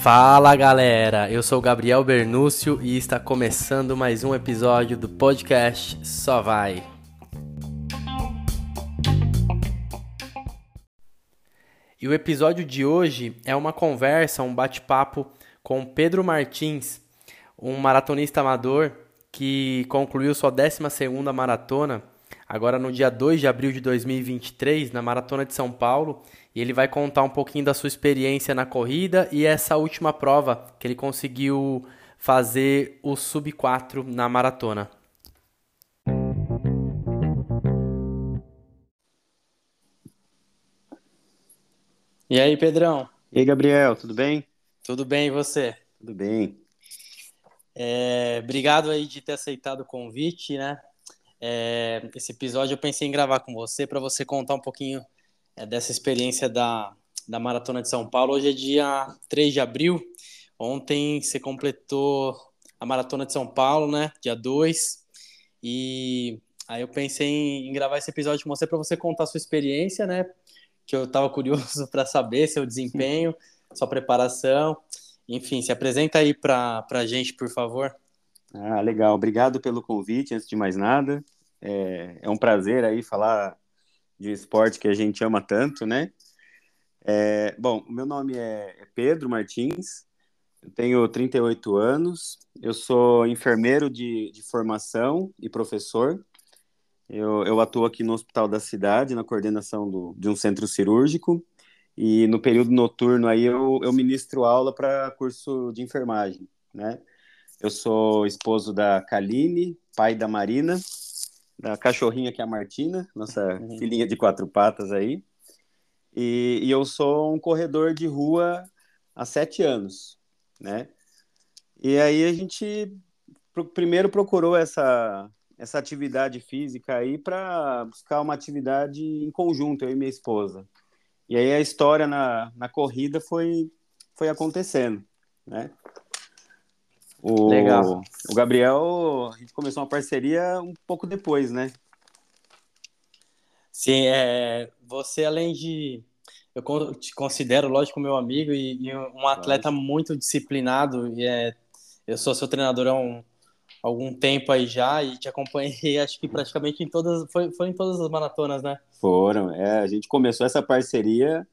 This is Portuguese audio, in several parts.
Fala galera, eu sou Gabriel Bernúcio e está começando mais um episódio do podcast Só Vai. E o episódio de hoje é uma conversa, um bate-papo com Pedro Martins, um maratonista amador que concluiu sua 12ª maratona, agora no dia 2 de abril de 2023, na Maratona de São Paulo, e ele vai contar um pouquinho da sua experiência na corrida e essa última prova que ele conseguiu fazer o sub 4 na maratona. E aí, Pedrão? E aí, Gabriel, tudo bem? Tudo bem, e você? Tudo bem. É, obrigado aí de ter aceitado o convite, né? É, esse episódio eu pensei em gravar com você para você contar um pouquinho é, dessa experiência da, da Maratona de São Paulo. Hoje é dia 3 de abril. Ontem você completou a Maratona de São Paulo, né? Dia 2. E aí eu pensei em, em gravar esse episódio com você para você contar a sua experiência, né? que eu estava curioso para saber seu desempenho, sua preparação. Enfim, se apresenta aí para a gente, por favor. Ah, legal. Obrigado pelo convite, antes de mais nada. É, é um prazer aí falar de esporte que a gente ama tanto, né? É, bom, meu nome é, é Pedro Martins, eu tenho 38 anos, eu sou enfermeiro de, de formação e professor, eu, eu atuo aqui no Hospital da Cidade, na coordenação do, de um centro cirúrgico, e no período noturno aí eu, eu ministro aula para curso de enfermagem, né? Eu sou esposo da Kaline, pai da Marina, da cachorrinha que é a Martina, nossa uhum. filhinha de quatro patas aí, e, e eu sou um corredor de rua há sete anos, né? E aí a gente primeiro procurou essa essa atividade física aí para buscar uma atividade em conjunto, eu e minha esposa. E aí a história na, na corrida foi, foi acontecendo, né? O, Legal. O Gabriel, a gente começou uma parceria um pouco depois, né? Sim, é, você além de eu te considero, lógico, meu amigo e, e um atleta muito disciplinado. E é, eu sou seu treinador há um, algum tempo aí já e te acompanhei, acho que praticamente em todas, foi, foi em todas as maratonas, né? Foram, é, a gente começou essa parceria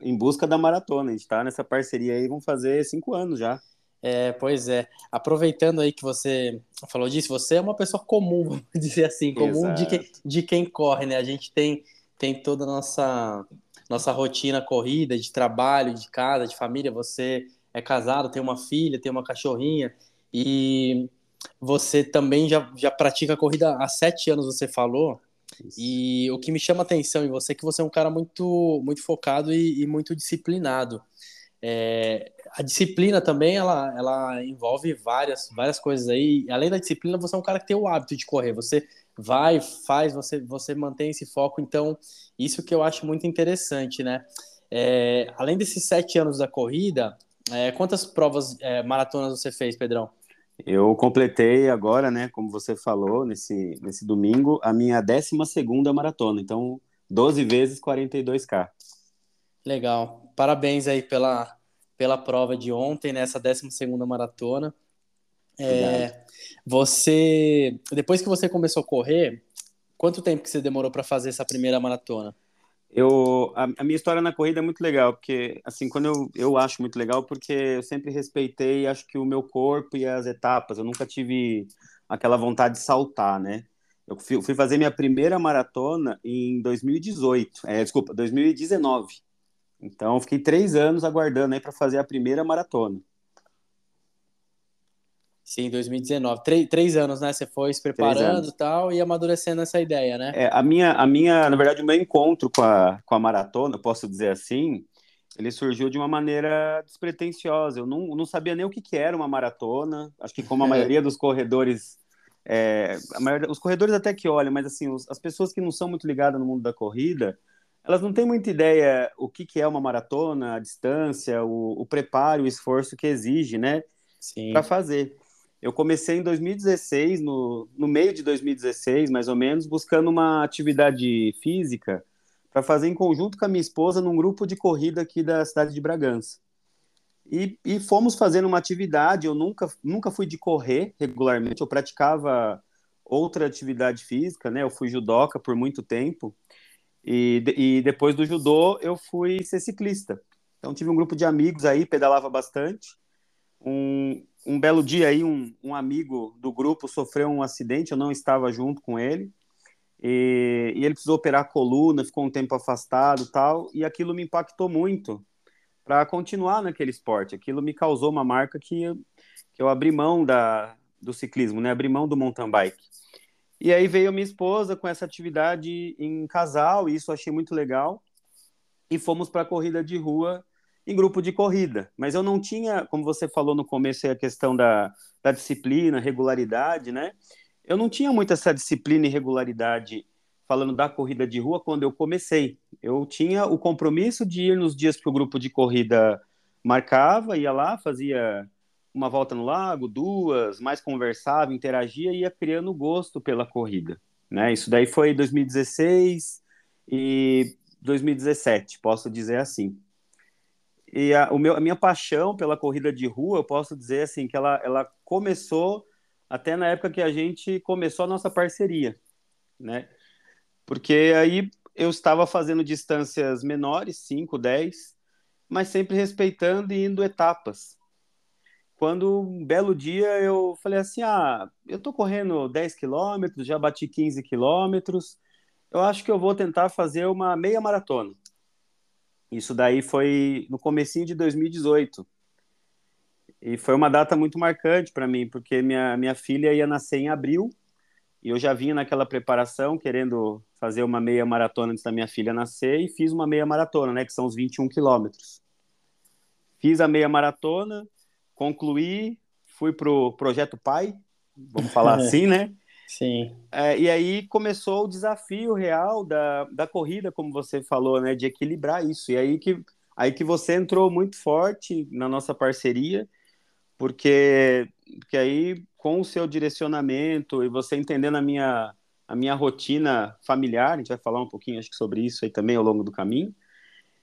em busca da maratona, a gente tá nessa parceria aí, vamos fazer cinco anos já. É, pois é. Aproveitando aí que você falou disso, você é uma pessoa comum, vamos dizer assim, comum de quem, de quem corre, né? A gente tem, tem toda a nossa, nossa rotina corrida, de trabalho, de casa, de família. Você é casado, tem uma filha, tem uma cachorrinha, e você também já, já pratica corrida há sete anos, você falou. Isso. E o que me chama atenção em você é que você é um cara muito, muito focado e, e muito disciplinado. É, a disciplina também ela, ela envolve várias, várias coisas aí. Além da disciplina, você é um cara que tem o hábito de correr. Você vai, faz, você, você mantém esse foco. Então, isso que eu acho muito interessante, né? É, além desses sete anos da corrida, é, quantas provas é, maratonas você fez, Pedrão? Eu completei agora, né, como você falou, nesse, nesse domingo, a minha 12 maratona. Então, 12 vezes 42K. Legal. Parabéns aí pela, pela prova de ontem, nessa né, 12 maratona. É, você, depois que você começou a correr, quanto tempo que você demorou para fazer essa primeira maratona? Eu, a, a, minha história na corrida é muito legal, porque, assim, quando eu, eu acho muito legal, porque eu sempre respeitei, acho que o meu corpo e as etapas, eu nunca tive aquela vontade de saltar, né? Eu fui, fui fazer minha primeira maratona em 2018, é, desculpa, 2019. Então, fiquei três anos aguardando aí para fazer a primeira maratona. Sim, 2019. Três, três anos, né? Você foi se preparando e tal e amadurecendo essa ideia, né? É, a minha, a minha, na verdade, o meu encontro com a, com a maratona, posso dizer assim, ele surgiu de uma maneira despretensiosa. Eu não, não sabia nem o que, que era uma maratona. Acho que como a maioria dos corredores, é, maioria, os corredores até que olham, mas assim, os, as pessoas que não são muito ligadas no mundo da corrida, elas não têm muita ideia o que, que é uma maratona, a distância, o, o preparo, o esforço que exige, né? Para fazer. Eu comecei em 2016, no, no meio de 2016, mais ou menos, buscando uma atividade física para fazer em conjunto com a minha esposa num grupo de corrida aqui da cidade de Bragança. E, e, fomos fazendo uma atividade. Eu nunca, nunca fui de correr regularmente, eu praticava outra atividade física, né? Eu fui judoca por muito tempo. E, e depois do judô, eu fui ser ciclista. Então, tive um grupo de amigos aí, pedalava bastante. Um, um belo dia aí, um, um amigo do grupo sofreu um acidente, eu não estava junto com ele. E, e, ele precisou operar a coluna, ficou um tempo afastado tal, e aquilo me impactou muito para continuar naquele esporte. Aquilo me causou uma marca que, que eu abri mão da, do ciclismo, né? Abri mão do mountain bike. E aí veio minha esposa com essa atividade em casal, e isso eu achei muito legal. E fomos para a corrida de rua em grupo de corrida. Mas eu não tinha, como você falou no começo, a questão da, da disciplina, regularidade, né? eu não tinha muito essa disciplina e regularidade falando da corrida de rua quando eu comecei. Eu tinha o compromisso de ir nos dias que o grupo de corrida marcava, ia lá, fazia uma volta no lago, duas, mais conversava, interagia e ia criando gosto pela corrida. Né? Isso daí foi 2016 e 2017, posso dizer assim. E a, o meu, a minha paixão pela corrida de rua, eu posso dizer assim que ela, ela começou até na época que a gente começou a nossa parceria, né? Porque aí eu estava fazendo distâncias menores, 5, 10, mas sempre respeitando e indo etapas. Quando um belo dia eu falei assim: ah, eu tô correndo 10 quilômetros, já bati 15 quilômetros, eu acho que eu vou tentar fazer uma meia maratona. Isso daí foi no comecinho de 2018. E foi uma data muito marcante para mim, porque minha, minha filha ia nascer em abril, e eu já vinha naquela preparação, querendo fazer uma meia maratona antes da minha filha nascer, e fiz uma meia maratona, né, que são os 21 quilômetros. Fiz a meia maratona, concluí, fui pro Projeto Pai, vamos falar assim, né? Sim. É, e aí começou o desafio real da, da corrida, como você falou, né, de equilibrar isso. E aí que, aí que você entrou muito forte na nossa parceria, porque, porque aí com o seu direcionamento e você entendendo a minha, a minha rotina familiar, a gente vai falar um pouquinho acho que sobre isso aí também ao longo do caminho,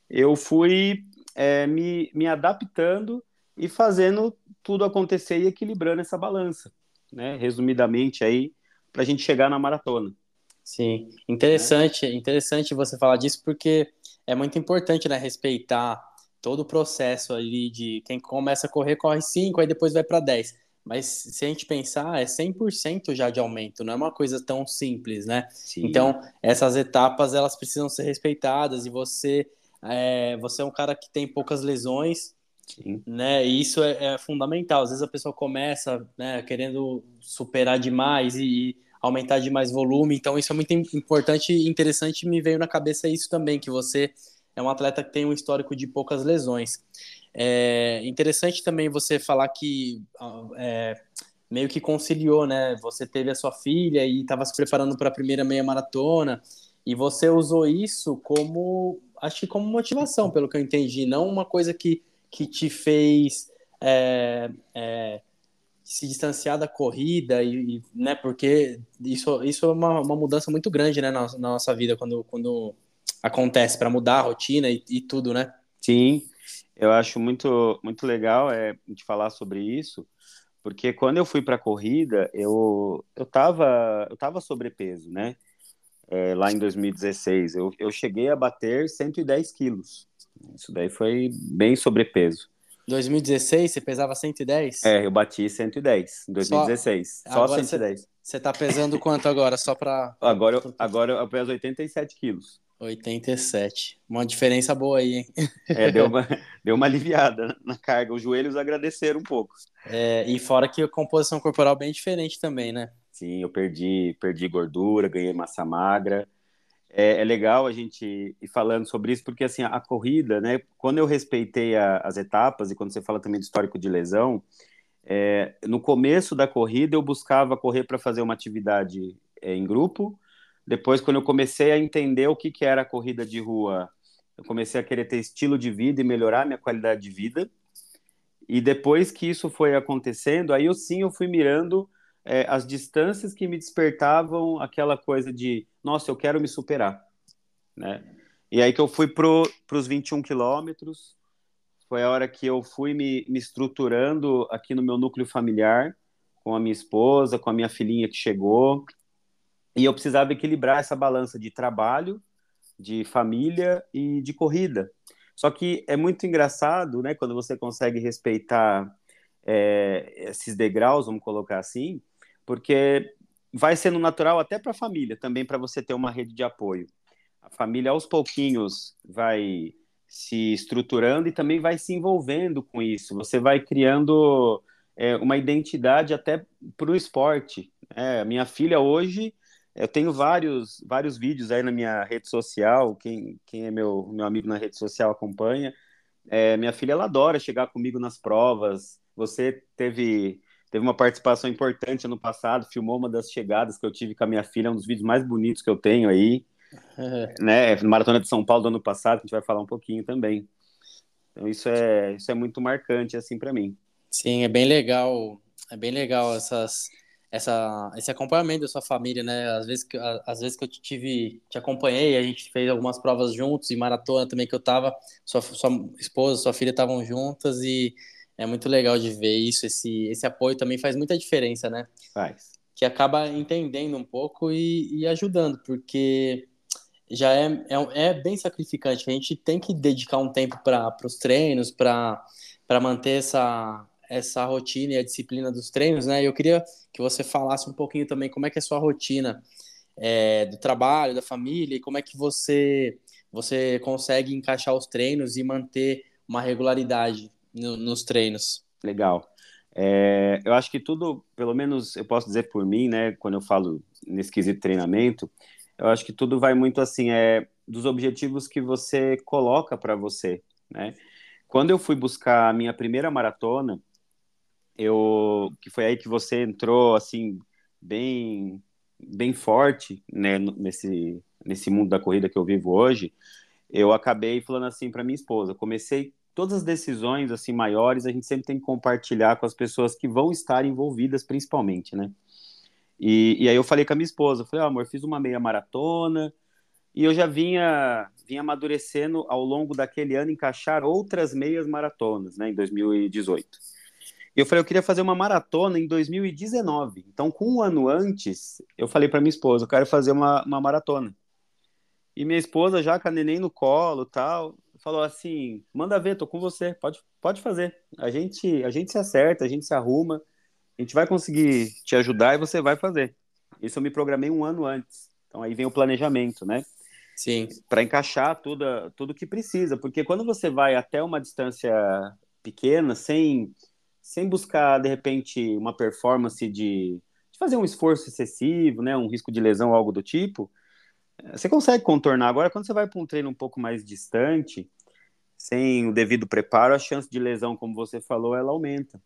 eu fui é, me, me adaptando e fazendo tudo acontecer e equilibrando essa balança, né? Resumidamente aí, para a gente chegar na maratona. Sim, interessante, né? interessante você falar disso porque é muito importante, né, respeitar todo o processo ali de quem começa a correr, corre 5, aí depois vai para 10. Mas se a gente pensar, é 100% já de aumento, não é uma coisa tão simples, né? Sim. Então, essas etapas, elas precisam ser respeitadas e você é, você é um cara que tem poucas lesões, Sim. né? E isso é, é, fundamental. Às vezes a pessoa começa né, querendo superar demais e, e aumentar demais volume, então isso é muito importante e interessante. Me veio na cabeça isso também, que você é um atleta que tem um histórico de poucas lesões. É interessante também você falar que é, meio que conciliou, né? Você teve a sua filha e estava se preparando para a primeira meia maratona e você usou isso como, acho que como motivação, pelo que eu entendi, não uma coisa que, que te fez é, é, se distanciar da corrida e, e, né? Porque isso, isso é uma, uma mudança muito grande, né? Na, na nossa vida quando, quando acontece para mudar a rotina e, e, tudo, né? Sim, eu acho muito, muito legal é, de falar sobre isso, porque quando eu fui para a corrida, eu, eu, tava, eu tava sobrepeso, né? É, lá em 2016, eu, eu cheguei a bater 110 quilos. Isso daí foi bem sobrepeso. 2016, você pesava 110? É, eu bati 110 em 2016. Só, só 110. Você está pesando quanto agora? Só para. Agora, eu, agora eu peso 87 quilos. 87. Uma diferença boa aí, hein? É, deu uma, deu uma aliviada na carga. Os joelhos agradeceram um pouco. É, e fora que a composição corporal é bem diferente também, né? Sim, eu perdi, perdi gordura, ganhei massa magra. É, é legal a gente ir falando sobre isso, porque assim, a corrida, né? Quando eu respeitei a, as etapas, e quando você fala também do histórico de lesão, é, no começo da corrida eu buscava correr para fazer uma atividade é, em grupo, depois, quando eu comecei a entender o que, que era a corrida de rua, eu comecei a querer ter estilo de vida e melhorar minha qualidade de vida. E depois que isso foi acontecendo, aí eu sim eu fui mirando é, as distâncias que me despertavam aquela coisa de, nossa, eu quero me superar, né? E aí que eu fui para os 21 quilômetros, foi a hora que eu fui me, me estruturando aqui no meu núcleo familiar, com a minha esposa, com a minha filhinha que chegou, e eu precisava equilibrar essa balança de trabalho, de família e de corrida. Só que é muito engraçado, né, quando você consegue respeitar é, esses degraus, vamos colocar assim, porque vai sendo natural até para a família, também para você ter uma rede de apoio. A família, aos pouquinhos, vai se estruturando e também vai se envolvendo com isso. Você vai criando é, uma identidade até para o esporte. É, minha filha hoje, eu tenho vários, vários vídeos aí na minha rede social, quem, quem é meu, meu amigo na rede social acompanha. É, minha filha, ela adora chegar comigo nas provas. Você teve, teve uma participação importante ano passado, filmou uma das chegadas que eu tive com a minha filha, um dos vídeos mais bonitos que eu tenho aí. né? Maratona de São Paulo do ano passado, que a gente vai falar um pouquinho também. Então isso é, isso é muito marcante assim para mim. Sim, é bem legal, é bem legal essas, essa, esse acompanhamento da sua família, né? Às vezes, que, às vezes que eu te tive, te acompanhei, a gente fez algumas provas juntos e maratona também que eu tava, sua, sua esposa, sua filha estavam juntas e é muito legal de ver isso, esse, esse apoio também faz muita diferença, né? Faz. Que acaba entendendo um pouco e, e ajudando, porque já é, é, é, bem sacrificante. A gente tem que dedicar um tempo para os treinos, para manter essa, essa rotina e a disciplina dos treinos, né? Eu queria que você falasse um pouquinho também como é que é a sua rotina é, do trabalho, da família, e como é que você, você consegue encaixar os treinos e manter uma regularidade no, nos treinos. Legal. É, eu acho que tudo, pelo menos eu posso dizer por mim, né, quando eu falo nesse quesito treinamento, eu acho que tudo vai muito assim, é dos objetivos que você coloca para você, né? Quando eu fui buscar a minha primeira maratona, eu que foi aí que você entrou assim bem bem forte né nesse nesse mundo da corrida que eu vivo hoje eu acabei falando assim para minha esposa comecei todas as decisões assim maiores a gente sempre tem que compartilhar com as pessoas que vão estar envolvidas principalmente né e, e aí eu falei com a minha esposa falei oh, amor fiz uma meia maratona e eu já vinha vinha amadurecendo ao longo daquele ano encaixar outras meias maratonas né em 2018 e eu falei, eu queria fazer uma maratona em 2019. Então, com um ano antes, eu falei para minha esposa, eu quero fazer uma, uma maratona. E minha esposa, já com a neném no colo tal, falou assim: manda ver, tô com você, pode, pode fazer. A gente, a gente se acerta, a gente se arruma, a gente vai conseguir te ajudar e você vai fazer. Isso eu me programei um ano antes. Então aí vem o planejamento, né? Sim. Para encaixar tudo, tudo que precisa, porque quando você vai até uma distância pequena, sem sem buscar, de repente, uma performance de, de fazer um esforço excessivo, né, um risco de lesão ou algo do tipo, você consegue contornar. Agora, quando você vai para um treino um pouco mais distante, sem o devido preparo, a chance de lesão, como você falou, ela aumenta.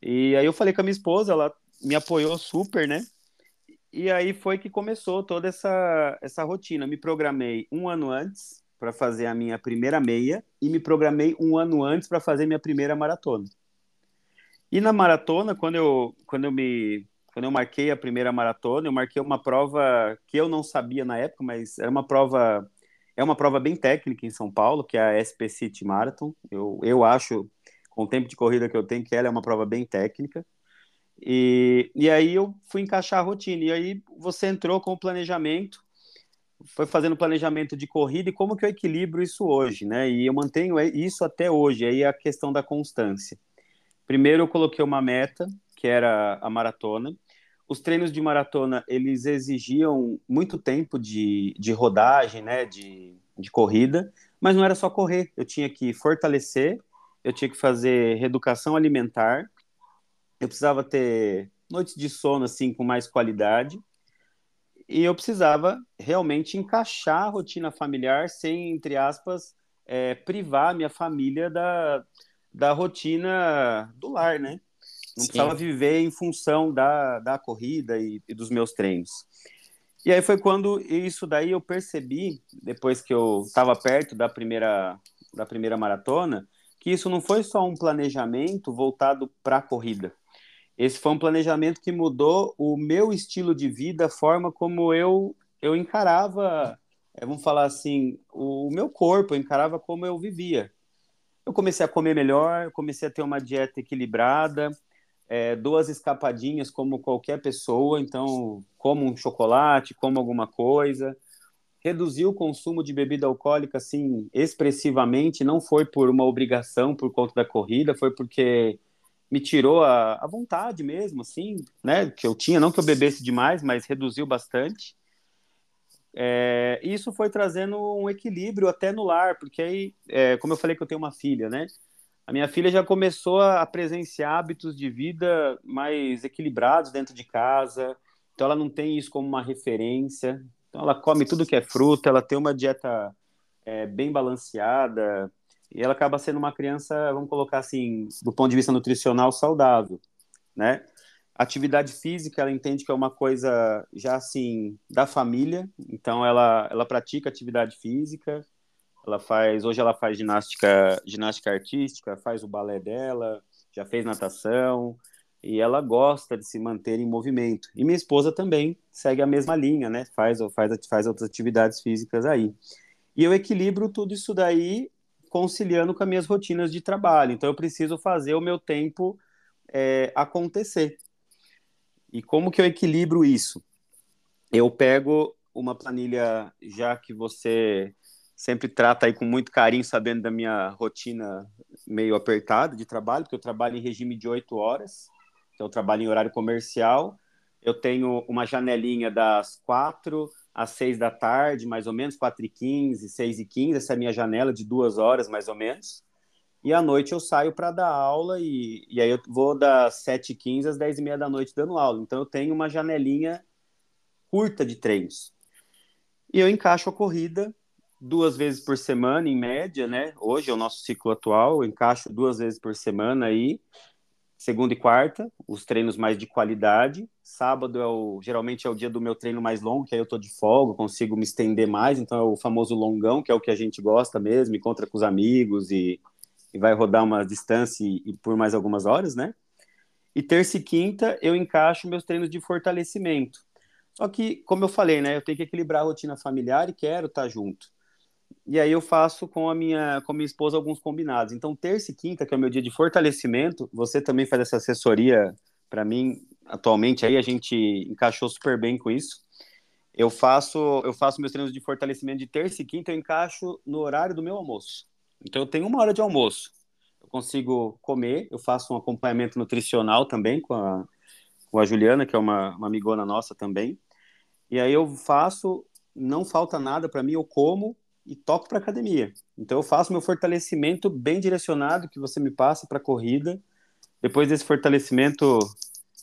E aí eu falei com a minha esposa, ela me apoiou super, né? E aí foi que começou toda essa, essa rotina. Me programei um ano antes para fazer a minha primeira meia e me programei um ano antes para fazer minha primeira maratona. E na maratona, quando eu, quando eu me quando eu marquei a primeira maratona, eu marquei uma prova que eu não sabia na época, mas era uma prova é uma prova bem técnica em São Paulo, que é a SP City Marathon. Eu, eu acho, com o tempo de corrida que eu tenho, que ela é uma prova bem técnica. E, e aí eu fui encaixar a rotina. E aí você entrou com o planejamento, foi fazendo planejamento de corrida e como que eu equilibro isso hoje, né? E eu mantenho isso até hoje, aí é a questão da constância. Primeiro eu coloquei uma meta, que era a maratona. Os treinos de maratona, eles exigiam muito tempo de, de rodagem, né, de, de corrida, mas não era só correr, eu tinha que fortalecer, eu tinha que fazer reeducação alimentar, eu precisava ter noites de sono, assim, com mais qualidade, e eu precisava realmente encaixar a rotina familiar sem, entre aspas, é, privar minha família da, da rotina do lar, né? Não Sim. precisava viver em função da, da corrida e, e, dos meus treinos. E aí foi quando isso daí eu percebi, depois que eu estava perto da primeira, da primeira maratona, que isso não foi só um planejamento voltado para a corrida. Esse foi um planejamento que mudou o meu estilo de vida, a forma como eu, eu encarava é, vamos falar assim, o, o meu corpo, eu encarava como eu vivia. Eu comecei a comer melhor, comecei a ter uma dieta equilibrada, é, duas escapadinhas como qualquer pessoa, então como um chocolate, como alguma coisa. Reduzi o consumo de bebida alcoólica assim expressivamente, não foi por uma obrigação por conta da corrida, foi porque me tirou a, a vontade mesmo, assim, né, que eu tinha, não que eu bebesse demais, mas reduziu bastante. É, isso foi trazendo um equilíbrio até no lar, porque aí, é, como eu falei que eu tenho uma filha, né? A minha filha já começou a presenciar hábitos de vida mais equilibrados dentro de casa, então ela não tem isso como uma referência. Então ela come tudo que é fruta, ela tem uma dieta é, bem balanceada e ela acaba sendo uma criança, vamos colocar assim, do ponto de vista nutricional saudável, né? Atividade física, ela entende que é uma coisa já assim da família, então ela ela pratica atividade física, ela faz, hoje ela faz ginástica, ginástica artística, faz o balé dela, já fez natação, e ela gosta de se manter em movimento. E minha esposa também segue a mesma linha, né? Faz faz faz outras atividades físicas aí. E eu equilibro tudo isso daí conciliando com as minhas rotinas de trabalho. Então eu preciso fazer o meu tempo é, acontecer. E como que eu equilibro isso? Eu pego uma planilha, já que você sempre trata aí com muito carinho, sabendo da minha rotina meio apertada de trabalho, porque eu trabalho em regime de oito horas, então eu trabalho em horário comercial. Eu tenho uma janelinha das quatro às seis da tarde, mais ou menos, quatro e quinze, seis e quinze, essa é a minha janela de duas horas, mais ou menos. E à noite eu saio para dar aula e, e aí eu vou das 7h15 às 10h30 da noite dando aula. Então eu tenho uma janelinha curta de treinos. E eu encaixo a corrida duas vezes por semana, em média, né? Hoje é o nosso ciclo atual, encaixo duas vezes por semana aí, segunda e quarta, os treinos mais de qualidade. Sábado é o, geralmente é o dia do meu treino mais longo, que aí eu tô de folga, consigo me estender mais, então é o famoso longão, que é o que a gente gosta mesmo, encontra com os amigos e e vai rodar uma distância e, e por mais algumas horas, né? E terça e quinta eu encaixo meus treinos de fortalecimento. Só que, como eu falei, né, eu tenho que equilibrar a rotina familiar e quero estar junto. E aí eu faço com a minha, com a minha esposa alguns combinados. Então, terça e quinta, que é o meu dia de fortalecimento, você também faz essa assessoria para mim atualmente aí a gente encaixou super bem com isso. Eu faço, eu faço meus treinos de fortalecimento de terça e quinta, eu encaixo no horário do meu almoço. Então eu tenho uma hora de almoço. Eu consigo comer, eu faço um acompanhamento nutricional também com a, com a Juliana, que é uma, uma amigona nossa também. E aí eu faço, não falta nada para mim, eu como e toco para academia. Então eu faço meu fortalecimento bem direcionado que você me passa para corrida. Depois desse fortalecimento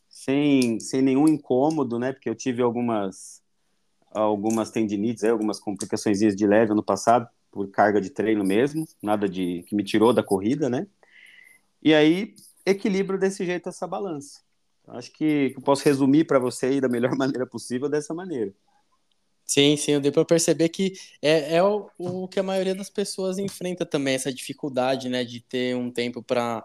sem, sem nenhum incômodo, né? Porque eu tive algumas algumas tendinites, algumas complicações de leve no passado por carga de treino mesmo, nada de que me tirou da corrida, né? E aí equilibro desse jeito essa balança. Acho que eu posso resumir para você aí da melhor maneira possível dessa maneira. Sim, sim, eu dei para perceber que é, é o, o, que a maioria das pessoas enfrenta também, essa dificuldade, né, de ter um tempo para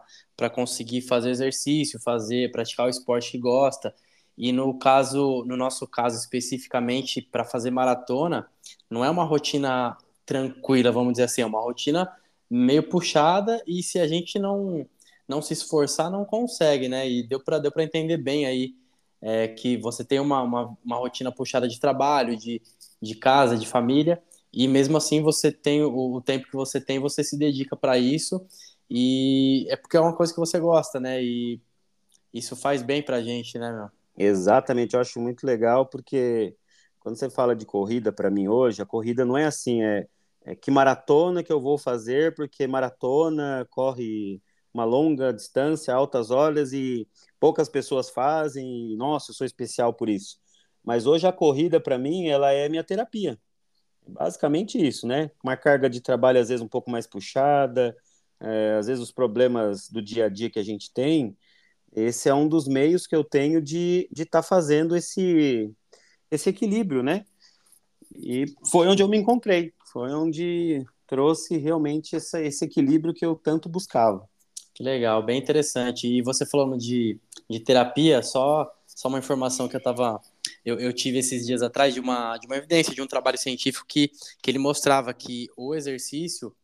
conseguir fazer exercício, fazer, praticar o esporte que gosta. E no caso, no nosso caso especificamente, para fazer maratona, não é uma rotina tranquila, vamos dizer assim, é uma rotina meio puxada e se a gente não não se esforçar não consegue, né? E deu para deu para entender bem aí é, que você tem uma, uma, uma, rotina puxada de trabalho, de, de casa, de família e mesmo assim você tem o, o tempo que você tem, você se dedica para isso e é porque é uma coisa que você gosta, né? E isso faz bem para a gente, né, meu? Exatamente, eu acho muito legal porque quando você fala de corrida para mim hoje, a corrida não é assim, é é, que maratona que eu vou fazer, porque maratona corre uma longa distância, altas horas e poucas pessoas fazem, e, nossa, eu sou especial por isso. Mas hoje a corrida para mim, ela é minha terapia. Basicamente isso, né? Uma carga de trabalho às vezes um pouco mais puxada, é, às vezes os problemas do dia a dia que a gente tem, esse é um dos meios que eu tenho de estar de tá fazendo esse, esse equilíbrio, né? E foi onde eu me encontrei, foi onde trouxe realmente essa, esse equilíbrio que eu tanto buscava. Que legal, bem interessante. E você falando de, de terapia, só, só uma informação que eu estava eu, eu, tive esses dias atrás de uma, de uma evidência, de um trabalho científico que, que ele mostrava que o exercício,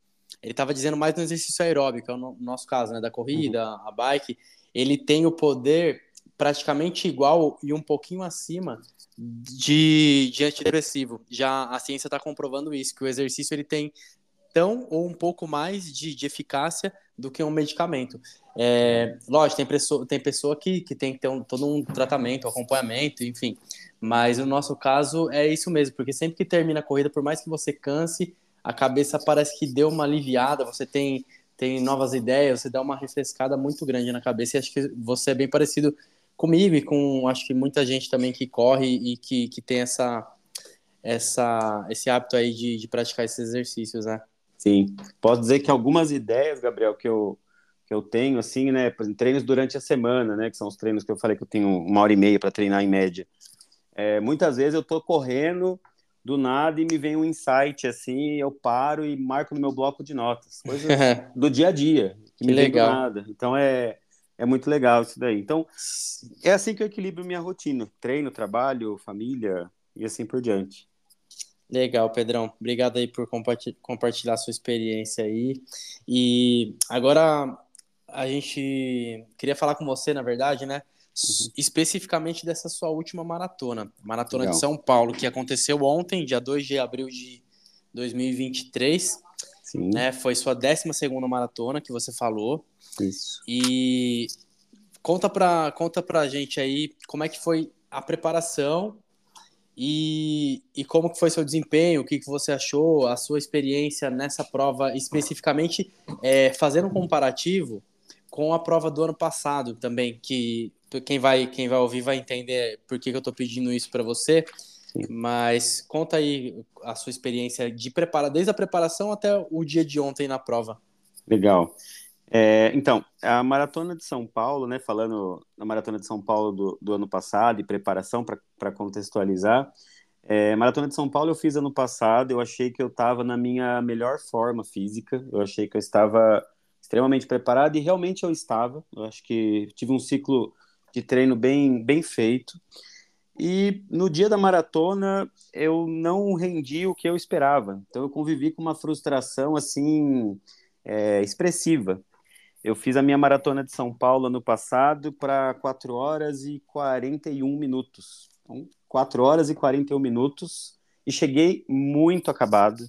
ele estava dizendo mais no exercício aeróbico, que é o nosso caso, né, da corrida, uhum. a bike, ele tem o poder praticamente igual e um pouquinho acima de, de antidepressivo. Já a ciência está comprovando isso, que o exercício ele tem tão ou um pouco mais de, de eficácia do que um medicamento. É, lógico, tem pessoa, tem pessoa que, que tem que ter um, todo um tratamento, acompanhamento, enfim. Mas no nosso caso é isso mesmo, porque sempre que termina a corrida, por mais que você canse, a cabeça parece que deu uma aliviada, você tem, tem novas ideias, você dá uma refrescada muito grande na cabeça. E acho que você é bem parecido comigo e com acho que muita gente também que corre e que, que tem essa, essa, esse hábito aí de, de praticar esses exercícios, né? Sim, posso dizer que algumas ideias, Gabriel, que eu, que eu tenho, assim, né, treinos durante a semana, né, que são os treinos que eu falei que eu tenho uma hora e meia para treinar em média. É, muitas vezes eu tô correndo do nada e me vem um insight, assim, eu paro e marco no meu bloco de notas, coisas do dia a dia, que, que me legal. vem do nada. Então é, é muito legal isso daí. Então, é assim que eu equilibro minha rotina: treino, trabalho, família e assim por diante. Legal, Pedrão. Obrigado aí por compartilhar sua experiência aí. E agora a gente queria falar com você, na verdade, né? Uhum. Especificamente dessa sua última maratona, Maratona Legal. de São Paulo, que aconteceu ontem, dia 2 de abril de 2023. Sim. Né? Foi sua 12 segunda maratona que você falou. Isso. E conta pra, conta pra gente aí como é que foi a preparação e, e como que foi seu desempenho, o que, que você achou, a sua experiência nessa prova, especificamente é, fazendo um comparativo com a prova do ano passado também, que quem vai, quem vai ouvir vai entender por que, que eu estou pedindo isso para você. Sim. Mas conta aí a sua experiência de desde a preparação até o dia de ontem na prova. Legal. É, então, a Maratona de São Paulo, né, falando na Maratona de São Paulo do, do ano passado e preparação para contextualizar, é, Maratona de São Paulo eu fiz ano passado, eu achei que eu estava na minha melhor forma física, eu achei que eu estava extremamente preparado e realmente eu estava, eu acho que tive um ciclo de treino bem, bem feito, e no dia da maratona eu não rendi o que eu esperava, então eu convivi com uma frustração assim é, expressiva, eu fiz a minha maratona de São Paulo ano passado para 4 horas e 41 minutos. Então, 4 horas e 41 minutos e cheguei muito acabado.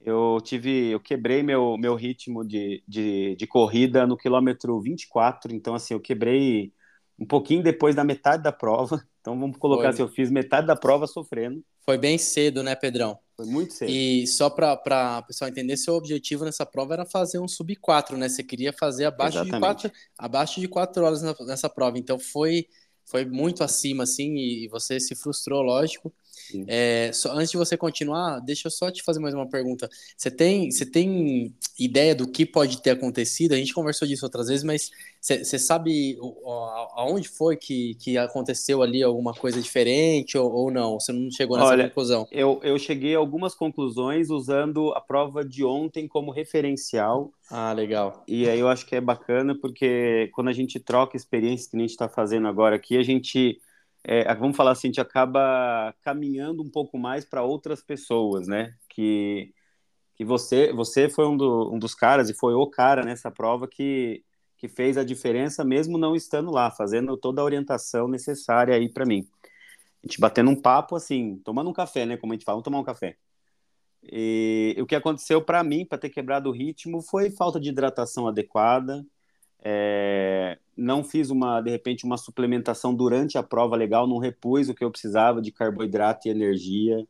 Eu tive, eu quebrei meu, meu ritmo de, de, de corrida no quilômetro 24, então assim, eu quebrei um pouquinho depois da metade da prova. Então vamos colocar Foi. assim, eu fiz metade da prova sofrendo. Foi bem cedo, né, Pedrão? Foi muito cedo. E só para o pessoal entender, seu objetivo nessa prova era fazer um sub 4, né? Você queria fazer abaixo de 4, abaixo de 4 horas nessa prova. Então foi, foi muito acima, assim, e você se frustrou, lógico. É, só, antes de você continuar, deixa eu só te fazer mais uma pergunta. Você tem, você tem ideia do que pode ter acontecido? A gente conversou disso outras vezes, mas você, você sabe aonde foi que, que aconteceu ali alguma coisa diferente ou, ou não? Você não chegou nessa Olha, conclusão? Eu, eu cheguei a algumas conclusões usando a prova de ontem como referencial. Ah, legal. E aí eu acho que é bacana porque quando a gente troca experiências que a gente está fazendo agora aqui, a gente é, vamos falar assim, a gente acaba caminhando um pouco mais para outras pessoas, né? Que, que você, você foi um, do, um dos caras e foi o cara nessa prova que, que fez a diferença, mesmo não estando lá, fazendo toda a orientação necessária aí para mim. A gente batendo um papo assim, tomando um café, né? Como a gente fala, vamos tomar um café. E o que aconteceu para mim, para ter quebrado o ritmo, foi falta de hidratação adequada, é, não fiz uma, de repente, uma suplementação durante a prova legal, não repus o que eu precisava de carboidrato e energia.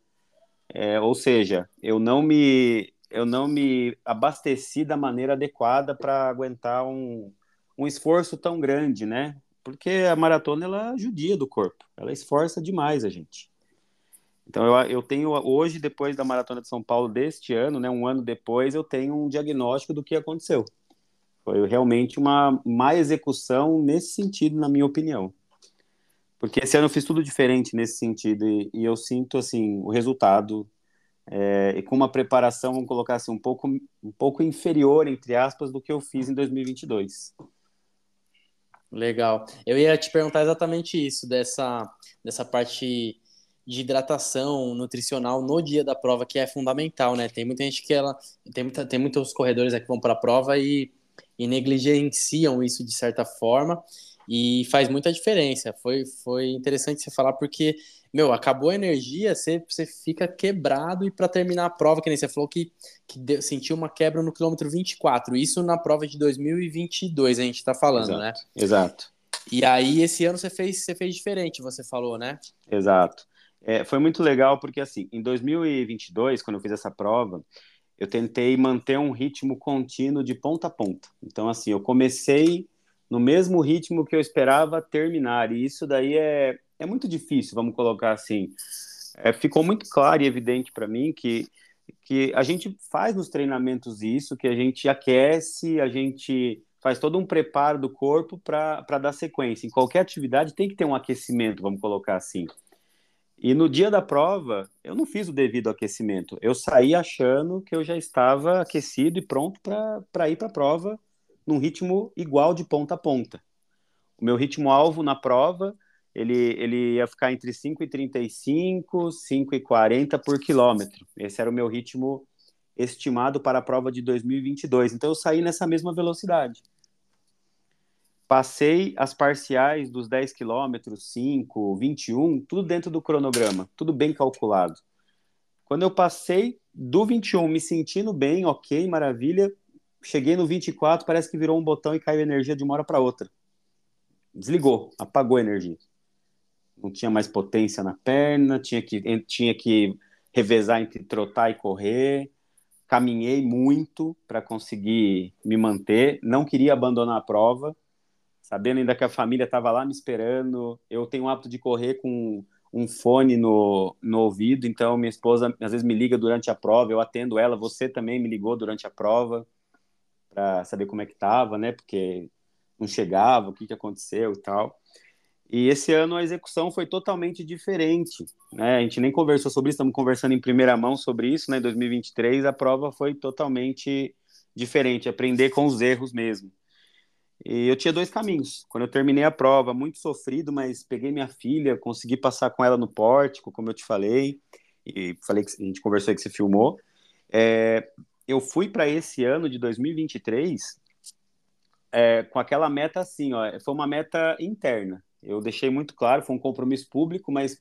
É, ou seja, eu não me eu não me abasteci da maneira adequada para aguentar um, um esforço tão grande, né? Porque a maratona ela judia do corpo, ela esforça demais a gente. Então eu, eu tenho hoje, depois da maratona de São Paulo deste ano, né, um ano depois, eu tenho um diagnóstico do que aconteceu. Foi realmente uma má execução nesse sentido, na minha opinião. Porque esse ano eu fiz tudo diferente nesse sentido e, e eu sinto assim o resultado é, e com uma preparação, vamos colocar assim, um pouco, um pouco inferior, entre aspas, do que eu fiz em 2022. Legal. Eu ia te perguntar exatamente isso, dessa, dessa parte de hidratação nutricional no dia da prova, que é fundamental, né? Tem muita gente que ela. Tem, muita, tem muitos corredores que vão para a prova e, e negligenciam isso de certa forma e faz muita diferença. Foi, foi interessante você falar porque, meu, acabou a energia, você, você fica quebrado e para terminar a prova, que nem você falou que, que deu, sentiu uma quebra no quilômetro 24, isso na prova de 2022 a gente está falando, Exato. né? Exato. E aí esse ano você fez, você fez diferente, você falou, né? Exato. É, foi muito legal porque, assim, em 2022, quando eu fiz essa prova, eu tentei manter um ritmo contínuo de ponta a ponta. Então, assim, eu comecei no mesmo ritmo que eu esperava terminar, e isso daí é, é muito difícil, vamos colocar assim. É, ficou muito claro e evidente para mim que, que a gente faz nos treinamentos isso, que a gente aquece, a gente faz todo um preparo do corpo para dar sequência. Em qualquer atividade tem que ter um aquecimento, vamos colocar assim. E no dia da prova, eu não fiz o devido aquecimento. Eu saí achando que eu já estava aquecido e pronto para ir para a prova num ritmo igual de ponta a ponta. O meu ritmo-alvo na prova, ele, ele ia ficar entre 5,35 e 5,40 por quilômetro. Esse era o meu ritmo estimado para a prova de 2022. Então eu saí nessa mesma velocidade. Passei as parciais dos 10 quilômetros, 5, 21, tudo dentro do cronograma, tudo bem calculado. Quando eu passei do 21, me sentindo bem, ok, maravilha, cheguei no 24, parece que virou um botão e caiu energia de uma hora para outra. Desligou, apagou a energia. Não tinha mais potência na perna, tinha que, tinha que revezar entre trotar e correr. Caminhei muito para conseguir me manter, não queria abandonar a prova sabendo ainda que a família estava lá me esperando. Eu tenho o hábito de correr com um fone no, no ouvido, então minha esposa às vezes me liga durante a prova, eu atendo ela, você também me ligou durante a prova para saber como é que estava, né? Porque não chegava, o que, que aconteceu e tal. E esse ano a execução foi totalmente diferente, né? A gente nem conversou sobre isso, estamos conversando em primeira mão sobre isso, né? Em 2023 a prova foi totalmente diferente, aprender com os erros mesmo. E eu tinha dois caminhos. Quando eu terminei a prova, muito sofrido, mas peguei minha filha, consegui passar com ela no pórtico, como eu te falei, e falei que a gente conversou que você filmou. É, eu fui para esse ano de 2023 é, com aquela meta assim, ó, foi uma meta interna. Eu deixei muito claro, foi um compromisso público, mas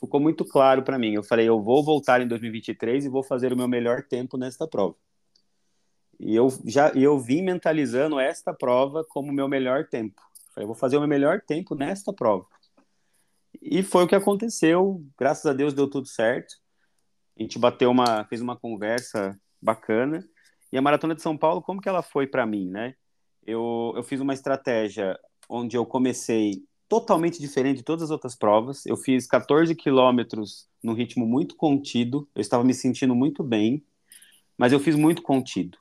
ficou muito claro para mim. Eu falei, eu vou voltar em 2023 e vou fazer o meu melhor tempo nesta prova. E eu já eu vim mentalizando esta prova como meu melhor tempo. Falei, vou fazer o meu melhor tempo nesta prova. E foi o que aconteceu. Graças a Deus deu tudo certo. A gente bateu uma, fez uma conversa bacana. E a maratona de São Paulo, como que ela foi para mim, né? Eu, eu fiz uma estratégia onde eu comecei totalmente diferente de todas as outras provas. Eu fiz 14 quilômetros num ritmo muito contido. Eu estava me sentindo muito bem, mas eu fiz muito contido.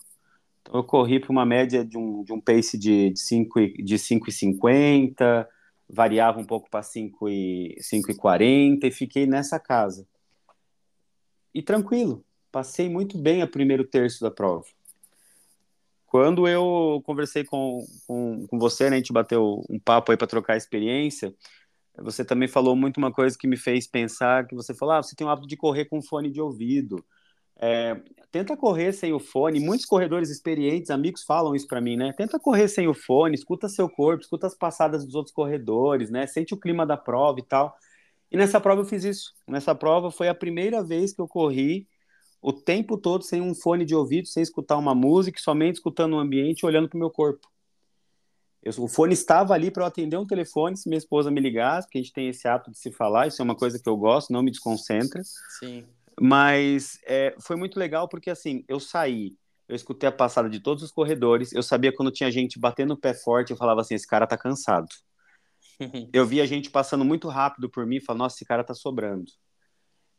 Então, eu corri para uma média de um, de um pace de, de 5,50, de 5, variava um pouco para 5,40 e, e fiquei nessa casa. E tranquilo, passei muito bem a primeiro terço da prova. Quando eu conversei com, com, com você, né, a gente bateu um papo aí para trocar experiência, você também falou muito uma coisa que me fez pensar, que você falou, ah, você tem o hábito de correr com fone de ouvido. É, tenta correr sem o fone. Muitos corredores experientes, amigos, falam isso para mim, né? Tenta correr sem o fone, escuta seu corpo, escuta as passadas dos outros corredores, né? Sente o clima da prova e tal. E nessa prova eu fiz isso. Nessa prova foi a primeira vez que eu corri o tempo todo sem um fone de ouvido, sem escutar uma música, somente escutando o ambiente, olhando para o meu corpo. Eu, o fone estava ali para eu atender um telefone se minha esposa me ligasse, porque a gente tem esse hábito de se falar, isso é uma coisa que eu gosto, não me desconcentra. Sim. Mas é, foi muito legal porque, assim, eu saí, eu escutei a passada de todos os corredores, eu sabia quando tinha gente batendo o pé forte, eu falava assim, esse cara tá cansado. eu via gente passando muito rápido por mim e falava, nossa, esse cara tá sobrando.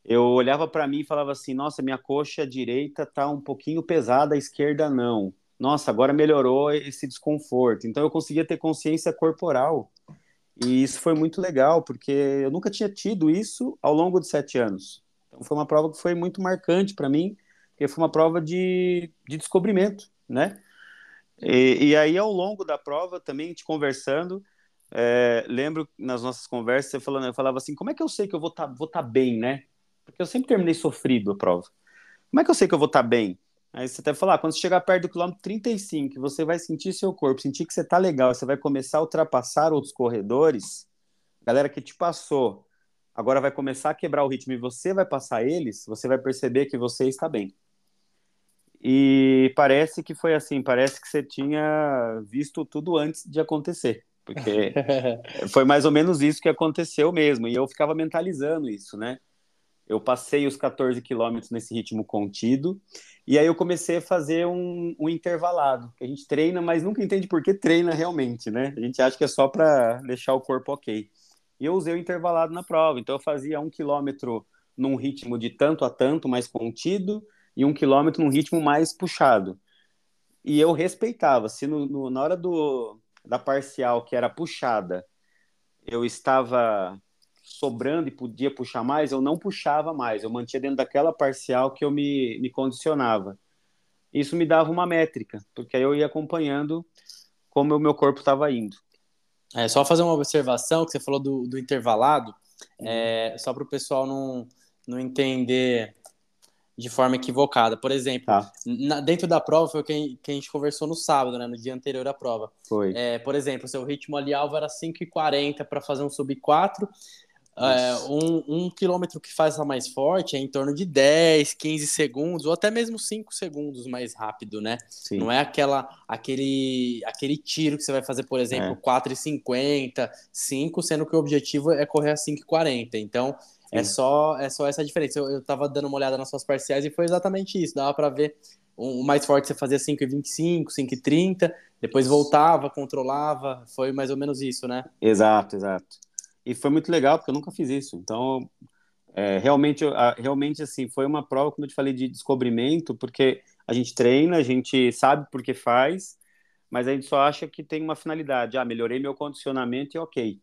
Eu olhava para mim e falava assim, nossa, minha coxa direita tá um pouquinho pesada, a esquerda não. Nossa, agora melhorou esse desconforto. Então eu conseguia ter consciência corporal. E isso foi muito legal, porque eu nunca tinha tido isso ao longo de sete anos. Então foi uma prova que foi muito marcante para mim, porque foi uma prova de, de descobrimento, né? E, e, aí ao longo da prova também te conversando, é, lembro nas nossas conversas, você falando, eu falava assim, como é que eu sei que eu vou estar tá, vou tá bem, né? Porque eu sempre terminei sofrido a prova. Como é que eu sei que eu vou estar tá bem? Aí você até falar, ah, quando você chegar perto do quilômetro 35, você vai sentir seu corpo, sentir que você tá legal, você vai começar a ultrapassar outros corredores, galera que te passou, agora vai começar a quebrar o ritmo e você vai passar eles, você vai perceber que você está bem. E parece que foi assim, parece que você tinha visto tudo antes de acontecer, porque foi mais ou menos isso que aconteceu mesmo, e eu ficava mentalizando isso, né? Eu passei os 14 quilômetros nesse ritmo contido, e aí eu comecei a fazer um, um, intervalado, que a gente treina, mas nunca entende por que treina realmente, né? A gente acha que é só para deixar o corpo ok. E eu usei o intervalado na prova, então eu fazia um quilômetro num ritmo de tanto a tanto, mais contido, e um quilômetro num ritmo mais puxado. E eu respeitava, se no, no, na hora do, da parcial, que era puxada, eu estava sobrando e podia puxar mais, eu não puxava mais, eu mantinha dentro daquela parcial que eu me, me condicionava. Isso me dava uma métrica, porque aí eu ia acompanhando como o meu corpo estava indo. É só fazer uma observação que você falou do, do intervalado, uhum. é, só para o pessoal não, não entender de forma equivocada. Por exemplo, tá. na, dentro da prova foi o que, que, a gente conversou no sábado, né, no dia anterior à prova. Foi. É, por exemplo, seu ritmo ali alvo era 5,40 para fazer um sub 4 é, um, um quilômetro que faz a mais forte é em torno de 10, 15 segundos, ou até mesmo 5 segundos mais rápido, né? Sim. Não é aquela, aquele, aquele tiro que você vai fazer, por exemplo, é. 4,50, 5, sendo que o objetivo é correr a 5,40. Então, é só, é só essa diferença. Eu, eu tava dando uma olhada nas suas parciais e foi exatamente isso. Dava para ver o mais forte você fazia 5,25, 5,30, depois voltava, controlava. Foi mais ou menos isso, né? Exato, exato e foi muito legal porque eu nunca fiz isso. Então, é, realmente, realmente assim, foi uma prova, como eu te falei, de descobrimento, porque a gente treina, a gente sabe por que faz, mas a gente só acha que tem uma finalidade. Ah, melhorei meu condicionamento e ok.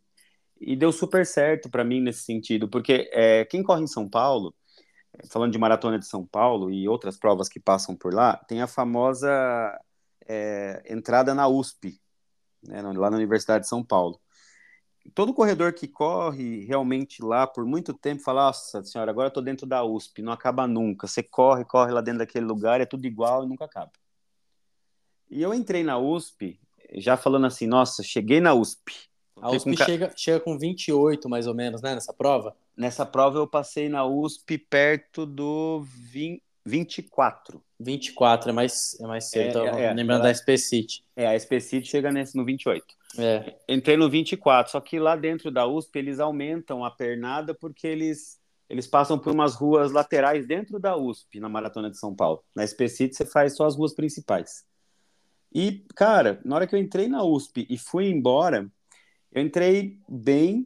E deu super certo para mim nesse sentido, porque é, quem corre em São Paulo, falando de maratona de São Paulo e outras provas que passam por lá, tem a famosa é, entrada na USP, né, lá na Universidade de São Paulo todo corredor que corre realmente lá por muito tempo fala, nossa senhora, agora eu tô dentro da USP, não acaba nunca. Você corre, corre lá dentro daquele lugar, é tudo igual e nunca acaba. E eu entrei na USP, já falando assim, nossa, cheguei na USP. A USP com... chega, chega com 28, mais ou menos, né, nessa prova? Nessa prova eu passei na USP perto do 20, 24. 24, é mais, é mais cedo, é, é, lembrando ela... da SP City. É, a SP City chega nesse, no 28. É. Entrei no 24, só que lá dentro da USP eles aumentam a pernada porque eles, eles passam por umas ruas laterais dentro da USP, na Maratona de São Paulo. Na Especite você faz só as ruas principais. E, cara, na hora que eu entrei na USP e fui embora, eu entrei bem,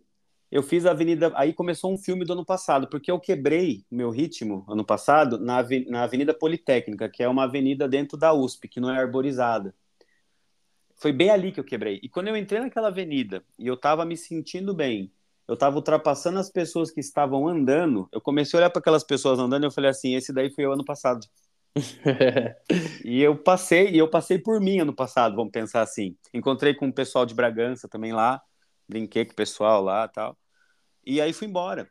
eu fiz a avenida. Aí começou um filme do ano passado, porque eu quebrei meu ritmo ano passado na, na Avenida Politécnica, que é uma avenida dentro da USP, que não é arborizada. Foi bem ali que eu quebrei. E quando eu entrei naquela avenida e eu tava me sentindo bem, eu tava ultrapassando as pessoas que estavam andando, eu comecei a olhar para aquelas pessoas andando e eu falei assim: esse daí foi o ano passado. e eu passei, e eu passei por mim ano passado, vamos pensar assim. Encontrei com o pessoal de Bragança também lá, brinquei com o pessoal lá tal. E aí fui embora.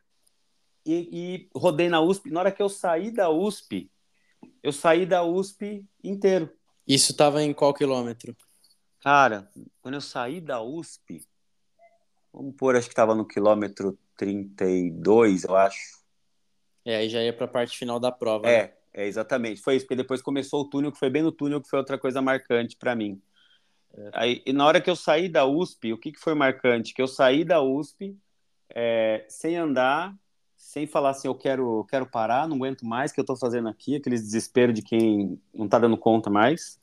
E, e rodei na USP. Na hora que eu saí da USP, eu saí da USP inteiro. Isso estava em qual quilômetro? Cara, quando eu saí da USP, vamos pôr, acho que estava no quilômetro 32, eu acho. É, aí já ia para a parte final da prova. É, né? é, exatamente. Foi isso, porque depois começou o túnel, que foi bem no túnel, que foi outra coisa marcante para mim. É. Aí, e na hora que eu saí da USP, o que, que foi marcante? Que eu saí da USP é, sem andar, sem falar assim, eu quero, quero parar, não aguento mais, o que eu estou fazendo aqui, aquele desespero de quem não está dando conta mais.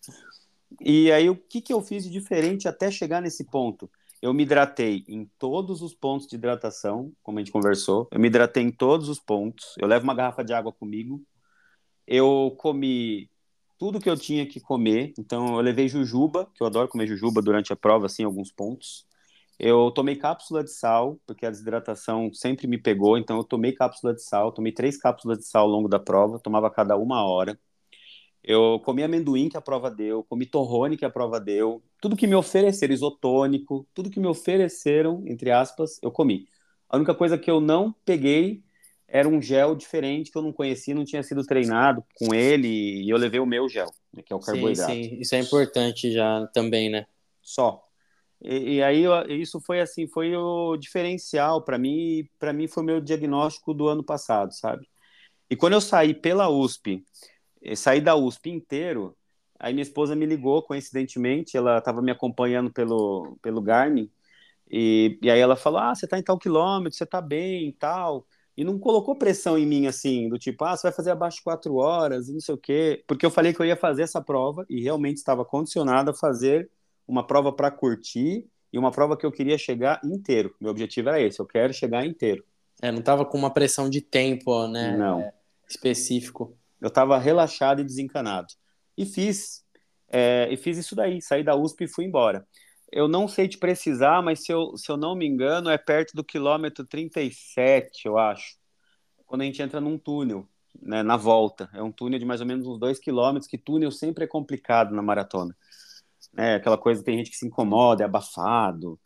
E aí, o que, que eu fiz de diferente até chegar nesse ponto? Eu me hidratei em todos os pontos de hidratação, como a gente conversou. Eu me hidratei em todos os pontos. Eu levo uma garrafa de água comigo. Eu comi tudo que eu tinha que comer. Então, eu levei jujuba, que eu adoro comer jujuba durante a prova, assim, alguns pontos. Eu tomei cápsula de sal, porque a desidratação sempre me pegou. Então, eu tomei cápsula de sal. Tomei três cápsulas de sal ao longo da prova. Tomava cada uma hora. Eu comi amendoim que a prova deu, comi torrone que a prova deu, tudo que me ofereceram, isotônico, tudo que me ofereceram, entre aspas, eu comi. A única coisa que eu não peguei era um gel diferente que eu não conhecia, não tinha sido treinado com ele, e eu levei o meu gel, né, que é o carboidrato. Sim, sim, isso é importante já também, né? Só. E, e aí isso foi assim, foi o diferencial para mim, para mim foi o meu diagnóstico do ano passado, sabe? E quando eu saí pela USP, eh, saí da USP inteiro, aí minha esposa me ligou, coincidentemente, ela estava me acompanhando pelo, pelo Garmin, e, e aí ela falou, ah, você está em tal quilômetro, você está bem e tal, e não colocou pressão em mim, assim, do tipo, ah, você vai fazer abaixo de quatro horas, e não sei o quê, porque eu falei que eu ia fazer essa prova, e realmente estava condicionado a fazer uma prova para curtir, e uma prova que eu queria chegar inteiro, meu objetivo era esse, eu quero chegar inteiro. É, não estava com uma pressão de tempo, né? Não. É específico. Eu estava relaxado e desencanado. E fiz, é, e fiz isso daí, saí da USP e fui embora. Eu não sei te precisar, mas se eu, se eu não me engano, é perto do quilômetro 37, eu acho, quando a gente entra num túnel, né, na volta. É um túnel de mais ou menos uns dois quilômetros, que túnel sempre é complicado na maratona. É, aquela coisa, tem gente que se incomoda, é abafado,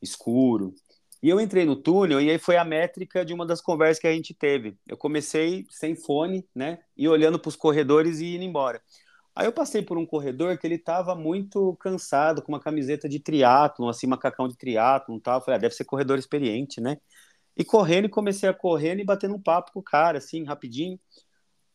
escuro. E eu entrei no túnel e aí foi a métrica de uma das conversas que a gente teve. Eu comecei sem fone, né? E olhando para os corredores e indo embora. Aí eu passei por um corredor que ele estava muito cansado, com uma camiseta de triatlon, assim, macacão de triatlon e tal. Eu falei, ah, deve ser corredor experiente, né? E correndo, comecei a correr e batendo um papo com o cara, assim, rapidinho.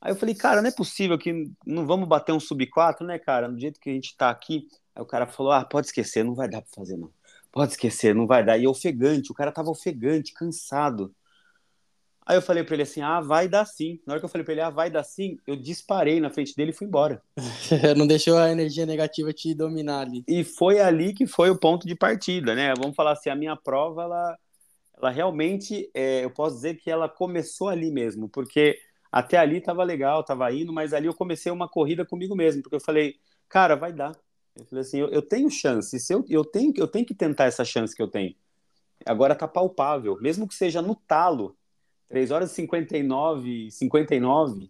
Aí eu falei, cara, não é possível que não vamos bater um sub 4, né, cara? Do jeito que a gente tá aqui. Aí o cara falou, ah, pode esquecer, não vai dar para fazer, não pode esquecer, não vai dar. E ofegante, o cara tava ofegante, cansado. Aí eu falei para ele assim: ah, vai dar sim. Na hora que eu falei para ele, ah, vai dar sim, eu disparei na frente dele e fui embora. não deixou a energia negativa te dominar ali. E foi ali que foi o ponto de partida, né? Vamos falar assim: a minha prova, ela, ela realmente, é, eu posso dizer que ela começou ali mesmo, porque até ali tava legal, tava indo, mas ali eu comecei uma corrida comigo mesmo, porque eu falei, cara, vai dar. Eu falei assim, eu, eu tenho chance, se eu, eu, tenho, eu tenho que tentar essa chance que eu tenho. Agora tá palpável, mesmo que seja no talo, 3 horas e 59, 59. Eu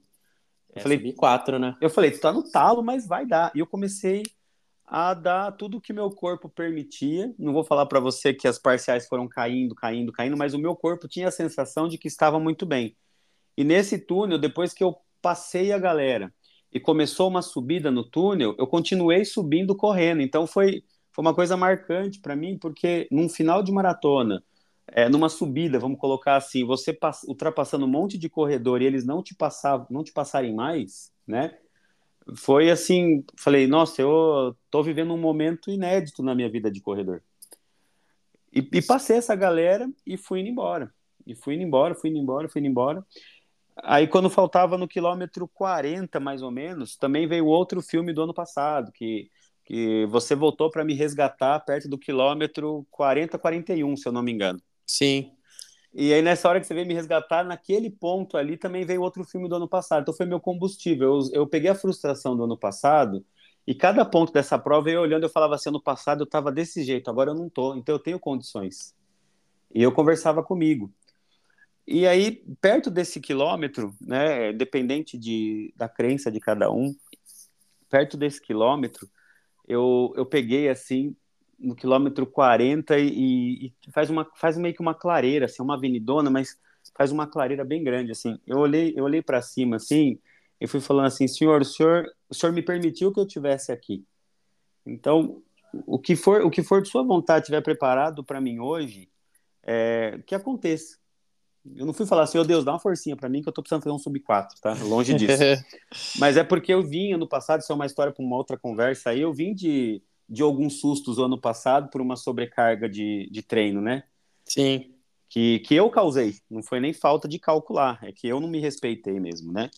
é, falei, 4, né? Eu falei, tu tá no talo, mas vai dar. E eu comecei a dar tudo que meu corpo permitia. Não vou falar para você que as parciais foram caindo, caindo, caindo, mas o meu corpo tinha a sensação de que estava muito bem. E nesse túnel, depois que eu passei a galera, e começou uma subida no túnel, eu continuei subindo correndo. Então foi, foi uma coisa marcante para mim, porque num final de maratona, é, numa subida, vamos colocar assim, você ultrapassando um monte de corredor e eles não te passavam, não te passarem mais, né? Foi assim, falei, nossa, eu tô vivendo um momento inédito na minha vida de corredor. E, e passei essa galera e fui indo embora. E fui indo embora, fui indo embora, fui indo embora. Aí, quando faltava no quilômetro 40, mais ou menos, também veio outro filme do ano passado, que, que você voltou para me resgatar perto do quilômetro 40, 41, se eu não me engano. Sim. E aí, nessa hora que você veio me resgatar, naquele ponto ali também veio outro filme do ano passado. Então, foi meu combustível. Eu, eu peguei a frustração do ano passado e cada ponto dessa prova, eu olhando, eu falava assim: ano passado eu estava desse jeito, agora eu não tô, então eu tenho condições. E eu conversava comigo. E aí, perto desse quilômetro, né, dependente de, da crença de cada um, perto desse quilômetro, eu, eu peguei assim, no quilômetro 40 e, e faz, uma, faz meio que uma clareira, assim, uma avenidona, mas faz uma clareira bem grande, assim. Eu olhei, eu olhei para cima, assim, e fui falando assim, senhor, o senhor, o senhor me permitiu que eu tivesse aqui. Então, o que for, o que for de sua vontade tiver preparado para mim hoje, é, que aconteça eu não fui falar assim, ô oh, Deus, dá uma forcinha para mim que eu tô precisando fazer um sub 4, tá? Longe disso. Mas é porque eu vim ano passado, isso é uma história para uma outra conversa aí, eu vim de, de alguns sustos ano passado por uma sobrecarga de, de treino, né? Sim. Que, que eu causei, não foi nem falta de calcular, é que eu não me respeitei mesmo, né?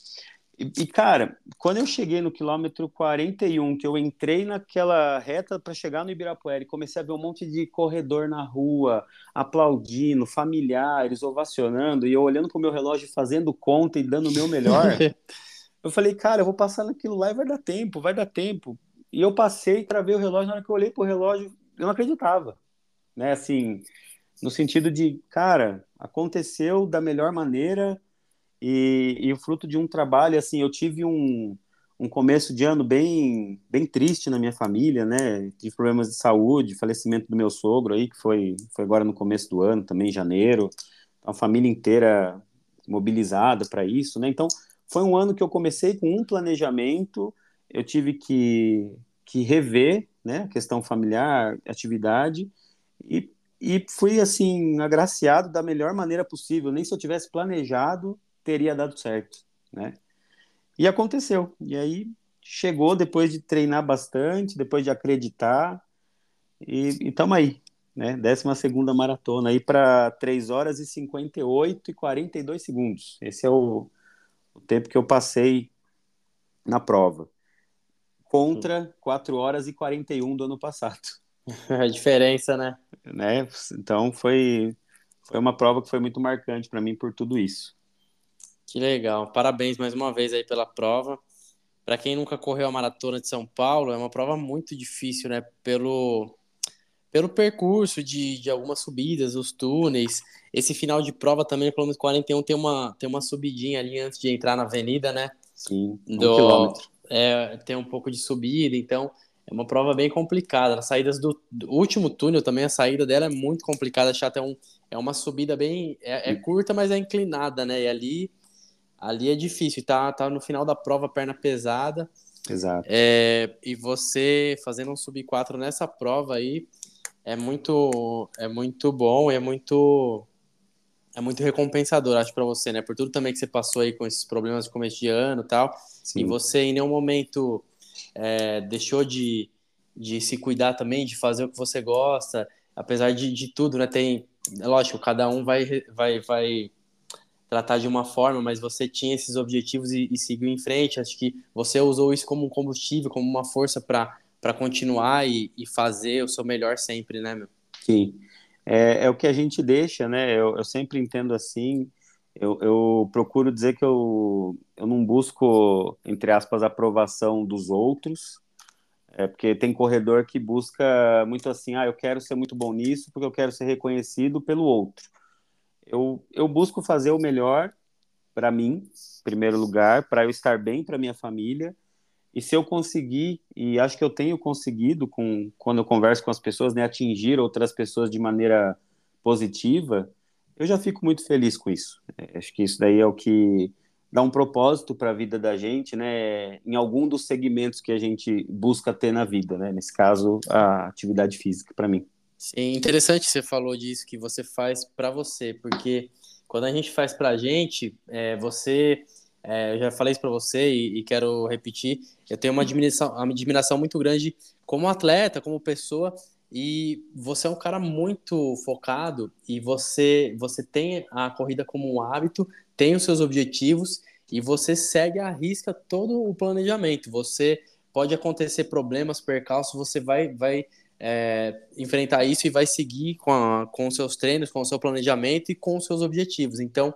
E, e, cara, quando eu cheguei no quilômetro 41, que eu entrei naquela reta para chegar no Ibirapuera e comecei a ver um monte de corredor na rua, aplaudindo, familiares, ovacionando, e eu olhando pro meu relógio, fazendo conta e dando o meu melhor, eu falei, cara, eu vou passar naquilo lá e vai dar tempo, vai dar tempo. E eu passei para ver o relógio, na hora que eu olhei pro relógio, eu não acreditava, né? Assim, no sentido de, cara, aconteceu da melhor maneira e, e o fruto de um trabalho, assim, eu tive um, um começo de ano bem, bem triste na minha família, né? Tive problemas de saúde, falecimento do meu sogro aí, que foi, foi agora no começo do ano, também em janeiro. A família inteira mobilizada para isso, né? Então, foi um ano que eu comecei com um planejamento, eu tive que, que rever, né? A questão familiar, atividade, e, e fui, assim, agraciado da melhor maneira possível. Nem se eu tivesse planejado, teria dado certo, né? E aconteceu. E aí chegou depois de treinar bastante, depois de acreditar, e estamos aí, né? 12 maratona aí para 3 horas e 58 e 42 segundos. Esse é o, o tempo que eu passei na prova. Contra 4 horas e 41 do ano passado. A diferença, né? né? Então foi, foi uma prova que foi muito marcante para mim por tudo isso. Que legal. Parabéns mais uma vez aí pela prova. Para quem nunca correu a maratona de São Paulo, é uma prova muito difícil, né? Pelo, pelo percurso de, de algumas subidas, os túneis. Esse final de prova também, pelo menos 41, tem uma, tem uma subidinha ali antes de entrar na avenida, né? Sim, um do, quilômetro. É, tem um pouco de subida, então é uma prova bem complicada. As saídas do, do, último túnel também, a saída dela é muito complicada. Achar até um, é uma subida bem. É, é curta, mas é inclinada, né? E ali ali é difícil, tá, tá no final da prova, perna pesada. Exato. É, e você fazendo um sub 4 nessa prova aí é muito é muito bom, é muito é muito recompensador, acho para você, né? Por tudo também que você passou aí com esses problemas de começo de ano, e tal. Sim. E você em nenhum momento é, deixou de, de se cuidar também, de fazer o que você gosta, apesar de, de tudo, né? Tem, lógico, cada um vai vai vai tratar de uma forma, mas você tinha esses objetivos e, e seguiu em frente. Acho que você usou isso como um combustível, como uma força para continuar e, e, fazer o seu melhor sempre, né, meu? Sim. É, é o que a gente deixa, né? Eu, eu sempre entendo assim. Eu, eu, procuro dizer que eu, eu não busco, entre aspas, aprovação dos outros, é porque tem corredor que busca muito assim, ah, eu quero ser muito bom nisso porque eu quero ser reconhecido pelo outro eu, eu busco fazer o melhor para mim, em primeiro lugar, para eu estar bem para minha família. E se eu conseguir, e acho que eu tenho conseguido, com, quando eu converso com as pessoas, né, atingir outras pessoas de maneira positiva, eu já fico muito feliz com isso. É, acho que isso daí é o que dá um propósito para a vida da gente, né, em algum dos segmentos que a gente busca ter na vida, né, nesse caso, a atividade física, para mim. Sim, interessante você falou disso que você faz para você, porque quando a gente faz para a gente, é, você, é, eu já falei isso para você e, e, quero repetir, eu tenho uma admiração, uma admiração muito grande como atleta, como pessoa, e você é um cara muito focado e você, você tem a corrida como um hábito, tem os seus objetivos e você segue à risca todo o planejamento. Você pode acontecer problemas, percalços, você vai, vai é, enfrentar isso e vai seguir com, a, com os seus treinos, com o seu planejamento e com os seus objetivos. Então,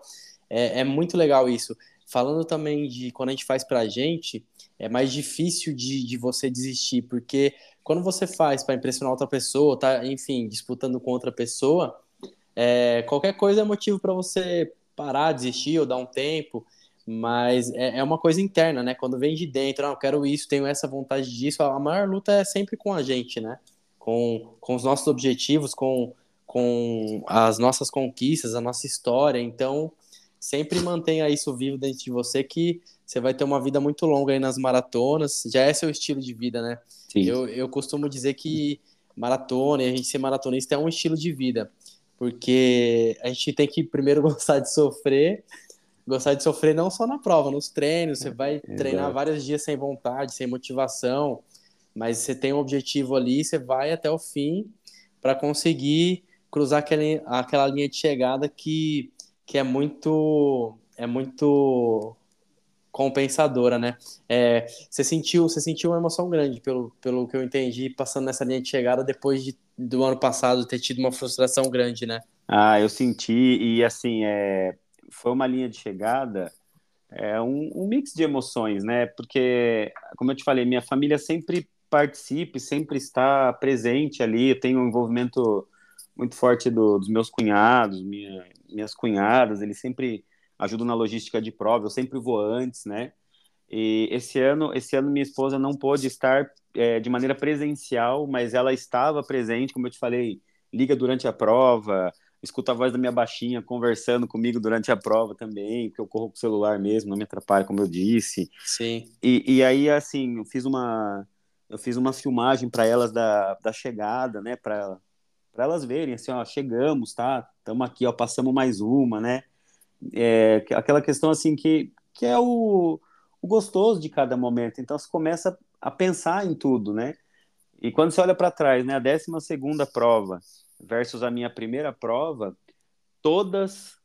é, é muito legal isso. Falando também de quando a gente faz para a gente, é mais difícil de, de você desistir, porque quando você faz para impressionar outra pessoa, tá, enfim, disputando com outra pessoa, é, qualquer coisa é motivo para você parar, desistir ou dar um tempo, mas é, é, uma coisa interna, né? Quando vem de dentro, ah, eu quero isso, tenho essa vontade disso, a maior luta é sempre com a gente, né? Com, com os nossos objetivos, com, com as nossas conquistas, a nossa história. Então, sempre mantenha isso vivo dentro de você que você vai ter uma vida muito longa aí nas maratonas. Já é seu estilo de vida, né? Sim. Eu, eu costumo dizer que maratona e a gente ser maratonista é um estilo de vida, porque a gente tem que primeiro gostar de sofrer, gostar de sofrer não só na prova, nos treinos, você vai é, treinar vários dias sem vontade, sem motivação, mas você tem um objetivo ali, você vai até o fim para conseguir cruzar aquele, aquela linha de chegada que, que é muito é muito compensadora, né? É, você sentiu você sentiu uma emoção grande pelo, pelo que eu entendi passando nessa linha de chegada depois de, do ano passado ter tido uma frustração grande, né? Ah, eu senti e assim é, foi uma linha de chegada é um, um mix de emoções, né? Porque como eu te falei, minha família sempre participe, sempre está presente ali. Eu tenho um envolvimento muito forte do, dos meus cunhados, minha, minhas cunhadas, eles sempre ajudam na logística de prova, eu sempre vou antes, né? E esse ano, esse ano minha esposa não pôde estar é, de maneira presencial, mas ela estava presente, como eu te falei, liga durante a prova, escuta a voz da minha baixinha conversando comigo durante a prova também, que eu corro com o celular mesmo, não me atrapalha, como eu disse. Sim. E, e aí, assim, eu fiz uma, eu fiz uma filmagem para elas da, da chegada, né, para elas verem, assim, ó, chegamos, tá? Estamos aqui, ó, passamos mais uma, né? É, aquela questão, assim, que, que é o, o gostoso de cada momento. Então, você começa a pensar em tudo, né? E quando você olha para trás, né, a 12 segunda prova versus a minha primeira prova, todas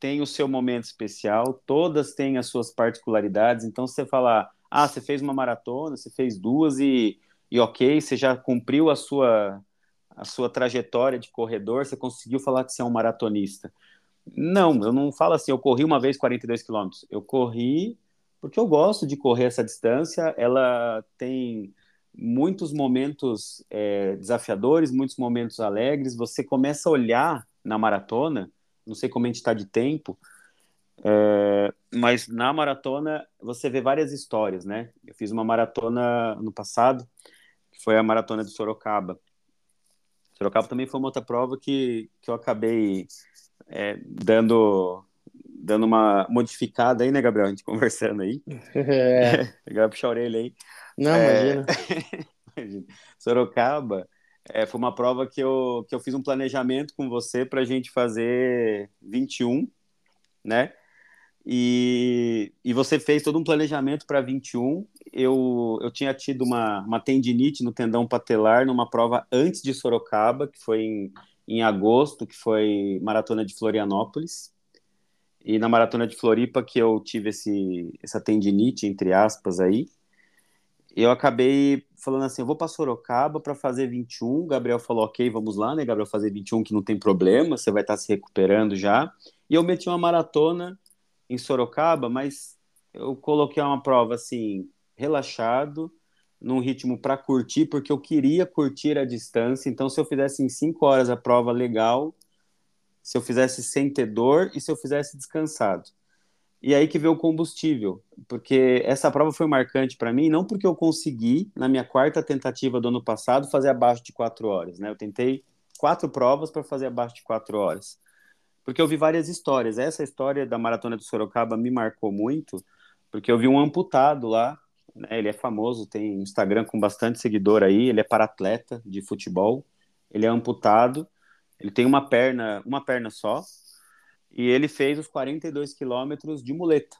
têm o seu momento especial, todas têm as suas particularidades. Então, se você falar, ah, você fez uma maratona, você fez duas e, e ok, você já cumpriu a sua, a sua trajetória de corredor, você conseguiu falar que você é um maratonista. Não, eu não falo assim, eu corri uma vez 42 quilômetros. Eu corri porque eu gosto de correr essa distância, ela tem muitos momentos é, desafiadores, muitos momentos alegres. Você começa a olhar na maratona, não sei como a gente está de tempo, é, mas na maratona você vê várias histórias, né? Eu fiz uma maratona no passado, que foi a maratona de Sorocaba. Sorocaba também foi uma outra prova que, que eu acabei é, dando dando uma modificada aí, né, Gabriel? A gente conversando aí. É. Gabriel puxar a orelha aí. Não, é... imagina. Sorocaba é, foi uma prova que eu, que eu fiz um planejamento com você para a gente fazer 21, né? E, e você fez todo um planejamento para 21. Eu, eu tinha tido uma, uma tendinite no tendão patelar numa prova antes de Sorocaba, que foi em, em agosto, que foi maratona de Florianópolis. E na maratona de Floripa que eu tive esse, essa tendinite, entre aspas, aí eu acabei falando assim, eu vou para Sorocaba para fazer 21. O Gabriel falou, ok, vamos lá, né, Gabriel, fazer 21 que não tem problema, você vai estar tá se recuperando já. E eu meti uma maratona em Sorocaba, mas eu coloquei uma prova assim, relaxado, num ritmo para curtir, porque eu queria curtir a distância. Então, se eu fizesse em 5 horas a prova legal, se eu fizesse sem ter dor e se eu fizesse descansado. E aí que veio o combustível, porque essa prova foi marcante para mim, não porque eu consegui, na minha quarta tentativa do ano passado, fazer abaixo de quatro horas, né? Eu tentei quatro provas para fazer abaixo de quatro horas, porque eu vi várias histórias. Essa história da Maratona de Sorocaba me marcou muito, porque eu vi um amputado lá, né? ele é famoso, tem Instagram com bastante seguidor aí, ele é para-atleta de futebol, ele é amputado, ele tem uma perna, uma perna só, e ele fez os 42 quilômetros de muleta.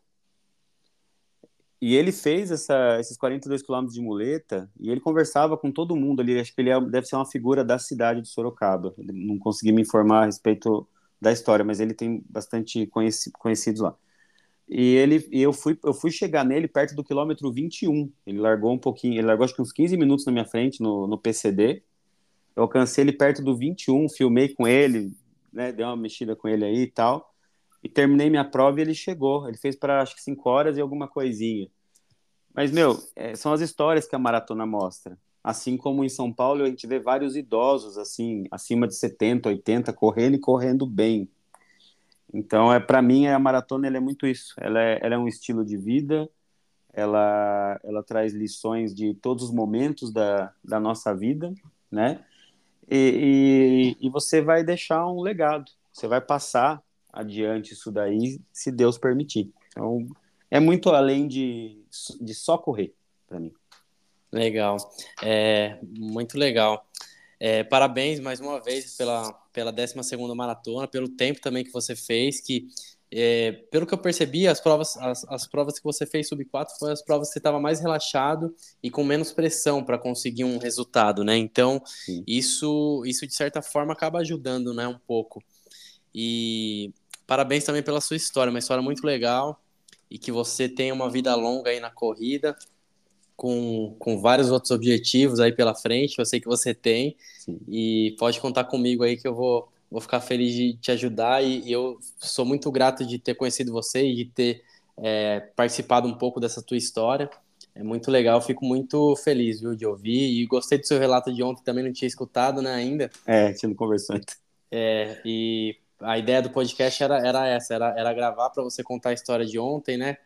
E ele fez essa, esses 42 quilômetros de muleta e ele conversava com todo mundo ali. Acho que ele é, deve ser uma figura da cidade de Sorocaba. não consegui me informar a respeito da história, mas ele tem bastante conheci, conhecidos lá. E ele, e eu fui, eu fui chegar nele perto do quilômetro 21. Ele largou um pouquinho, ele largou acho que uns 15 minutos na minha frente no, no PCD. Eu alcancei ele perto do 21, filmei com ele, né, dei uma mexida com ele aí e tal. E terminei minha prova e ele chegou. Ele fez para acho que 5 horas e alguma coisinha. Mas, meu, é, são as histórias que a maratona mostra. Assim como em São Paulo, a gente vê vários idosos, assim, acima de 70, 80, correndo e correndo bem. Então, é para mim, a maratona é muito isso. Ela é, ela é um estilo de vida, ela, ela traz lições de todos os momentos da, da nossa vida, né? E, e, e, você vai deixar um legado, você vai passar adiante isso daí, se Deus permitir. Então, é muito além de, de só correr, para mim. Legal, é, muito legal. É, parabéns mais uma vez pela, pela 12 maratona, pelo tempo também que você fez, que é, pelo que eu percebi, as provas, as, as provas que você fez sub 4 foram as provas que você estava mais relaxado e com menos pressão para conseguir um resultado, né? Então, isso, isso de certa forma acaba ajudando, né, um pouco. E parabéns também pela sua história, uma história muito legal e que você tenha uma vida longa aí na corrida, com, com vários outros objetivos aí pela frente, eu sei que você tem, Sim. e pode contar comigo aí que eu vou, vou ficar feliz de te ajudar, e, e eu sou muito grato de ter conhecido você e de ter é, participado um pouco dessa tua história, é muito legal, fico muito feliz, viu, de ouvir, e gostei do seu relato de ontem, também não tinha escutado, né, ainda. É, tinha não conversou ainda. É, e a ideia do podcast era, era essa, era, era gravar para você contar a história de ontem, né?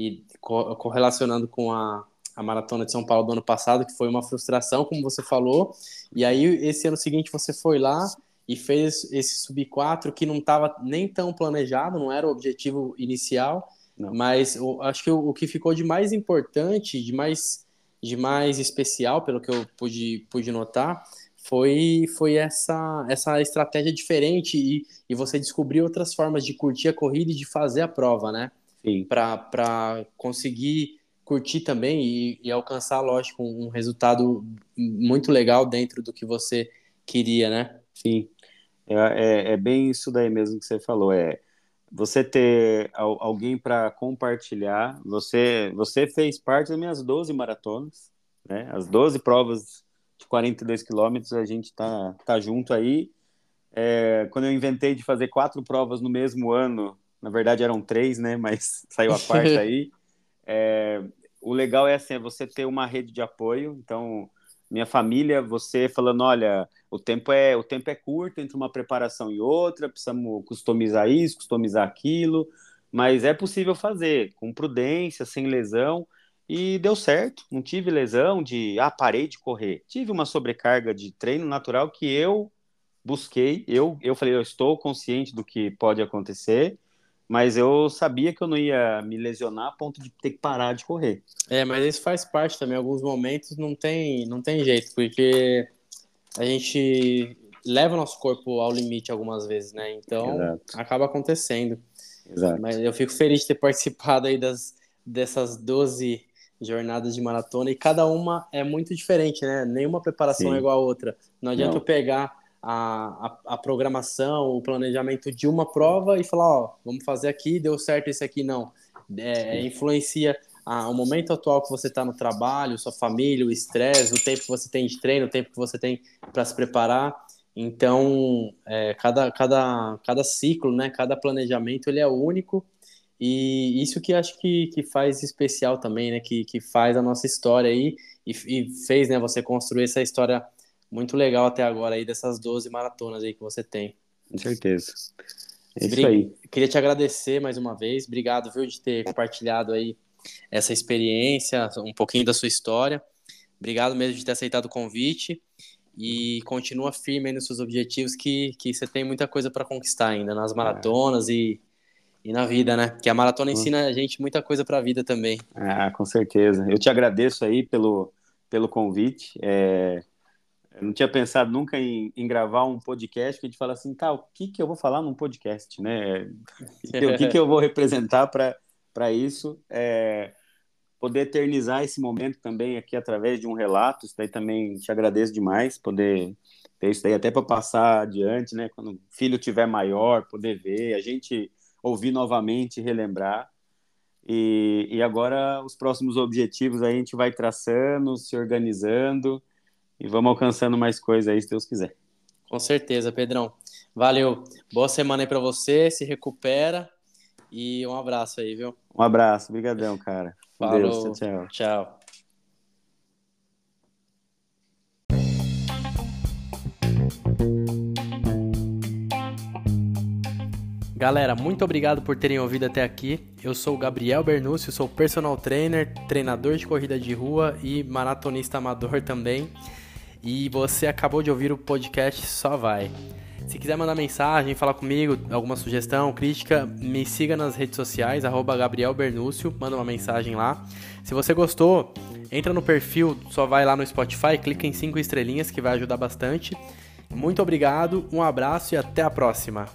e correlacionando com a, a maratona de São Paulo do ano passado, que foi uma frustração, como você falou. E aí, esse ano seguinte, você foi lá e fez esse sub 4 que não estava nem tão planejado, não era o objetivo inicial, não. mas eu, acho que o, o, que ficou de mais importante, de mais, de mais especial, pelo que eu pude, pude notar, foi, foi essa, essa estratégia diferente e, e você descobriu outras formas de curtir a corrida e de fazer a prova, né? Para conseguir curtir também e, e, alcançar, lógico, um resultado muito legal dentro do que você queria, né? Sim, é, é, é bem isso daí mesmo que você falou, é você ter alguém para compartilhar, você, você fez parte das minhas 12 maratonas, né? As 12 provas de 42 quilômetros, a gente tá, tá junto aí. É, quando eu inventei de fazer quatro provas no mesmo ano, na verdade eram três, né? Mas saiu a quarta aí. É, o legal é assim, é você ter uma rede de apoio. Então, minha família, você falando, olha, o tempo é o tempo é curto entre uma preparação e outra, precisamos customizar isso, customizar aquilo, mas é possível fazer com prudência, sem lesão. E deu certo, não tive lesão de, ah, parei de correr. Tive uma sobrecarga de treino natural que eu busquei, eu, eu falei, eu estou consciente do que pode acontecer, mas eu sabia que eu não ia me lesionar a ponto de ter que parar de correr. É, mas isso faz parte também. Em alguns momentos não tem, não tem jeito, porque a gente leva o nosso corpo ao limite algumas vezes, né? Então Exato. acaba acontecendo. Exato. Mas eu fico feliz de ter participado aí das, dessas 12 jornadas de maratona e cada uma é muito diferente, né? Nenhuma preparação Sim. é igual a outra. Não adianta não. eu pegar a, a, a, programação, o planejamento de uma prova e falar, ó, vamos fazer aqui, deu certo isso aqui, não. É, é influencia a, o momento atual que você está no trabalho, sua família, o estresse, o tempo que você tem de treino, o tempo que você tem para se preparar. Então, é, cada, cada, cada ciclo, né, cada planejamento, ele é único e isso que acho que, que faz especial também, né, que, que faz a nossa história aí e, e fez, né, você construir essa história muito legal até agora aí dessas 12 maratonas aí que você tem. Com certeza. É isso aí. Queria te agradecer mais uma vez. Obrigado, viu, de ter compartilhado aí essa experiência, um pouquinho da sua história. Obrigado mesmo de ter aceitado o convite e continua firme aí nos seus objetivos que, que você tem muita coisa para conquistar ainda nas maratonas é. e, e na vida, né? Que a maratona ensina a gente muita coisa para a vida também. Ah, com certeza. Eu te agradeço aí pelo, pelo convite. É, eu não tinha pensado nunca em, em, gravar um podcast que a gente fala assim, tá, o que, que eu vou falar num podcast, né? o que, que eu vou representar para isso? É, poder eternizar esse momento também aqui através de um relato, isso daí também te agradeço demais, poder ter isso daí até para passar adiante, né? Quando o filho tiver maior, poder ver, a gente ouvir novamente, relembrar. E, e agora os próximos objetivos aí a gente vai traçando, se organizando, e vamos alcançando mais coisas aí, se Deus quiser. Com certeza, Pedrão. Valeu. Boa semana aí para você, se recupera e um abraço aí, viu? Um abraço, brigadão, cara. Falou. Deus, tchau. Tchau. Galera, muito obrigado por terem ouvido até aqui. Eu sou o Gabriel Bernúcio, sou personal trainer, treinador de corrida de rua e maratonista amador também e você acabou de ouvir o podcast Só Vai. Se quiser mandar mensagem, falar comigo, alguma sugestão, crítica, me siga nas redes sociais, arroba Gabriel Bernúcio, manda uma mensagem lá. Se você gostou, entra no perfil, só vai lá no Spotify, clica em 5 estrelinhas que vai ajudar bastante. Muito obrigado, um abraço e até a próxima.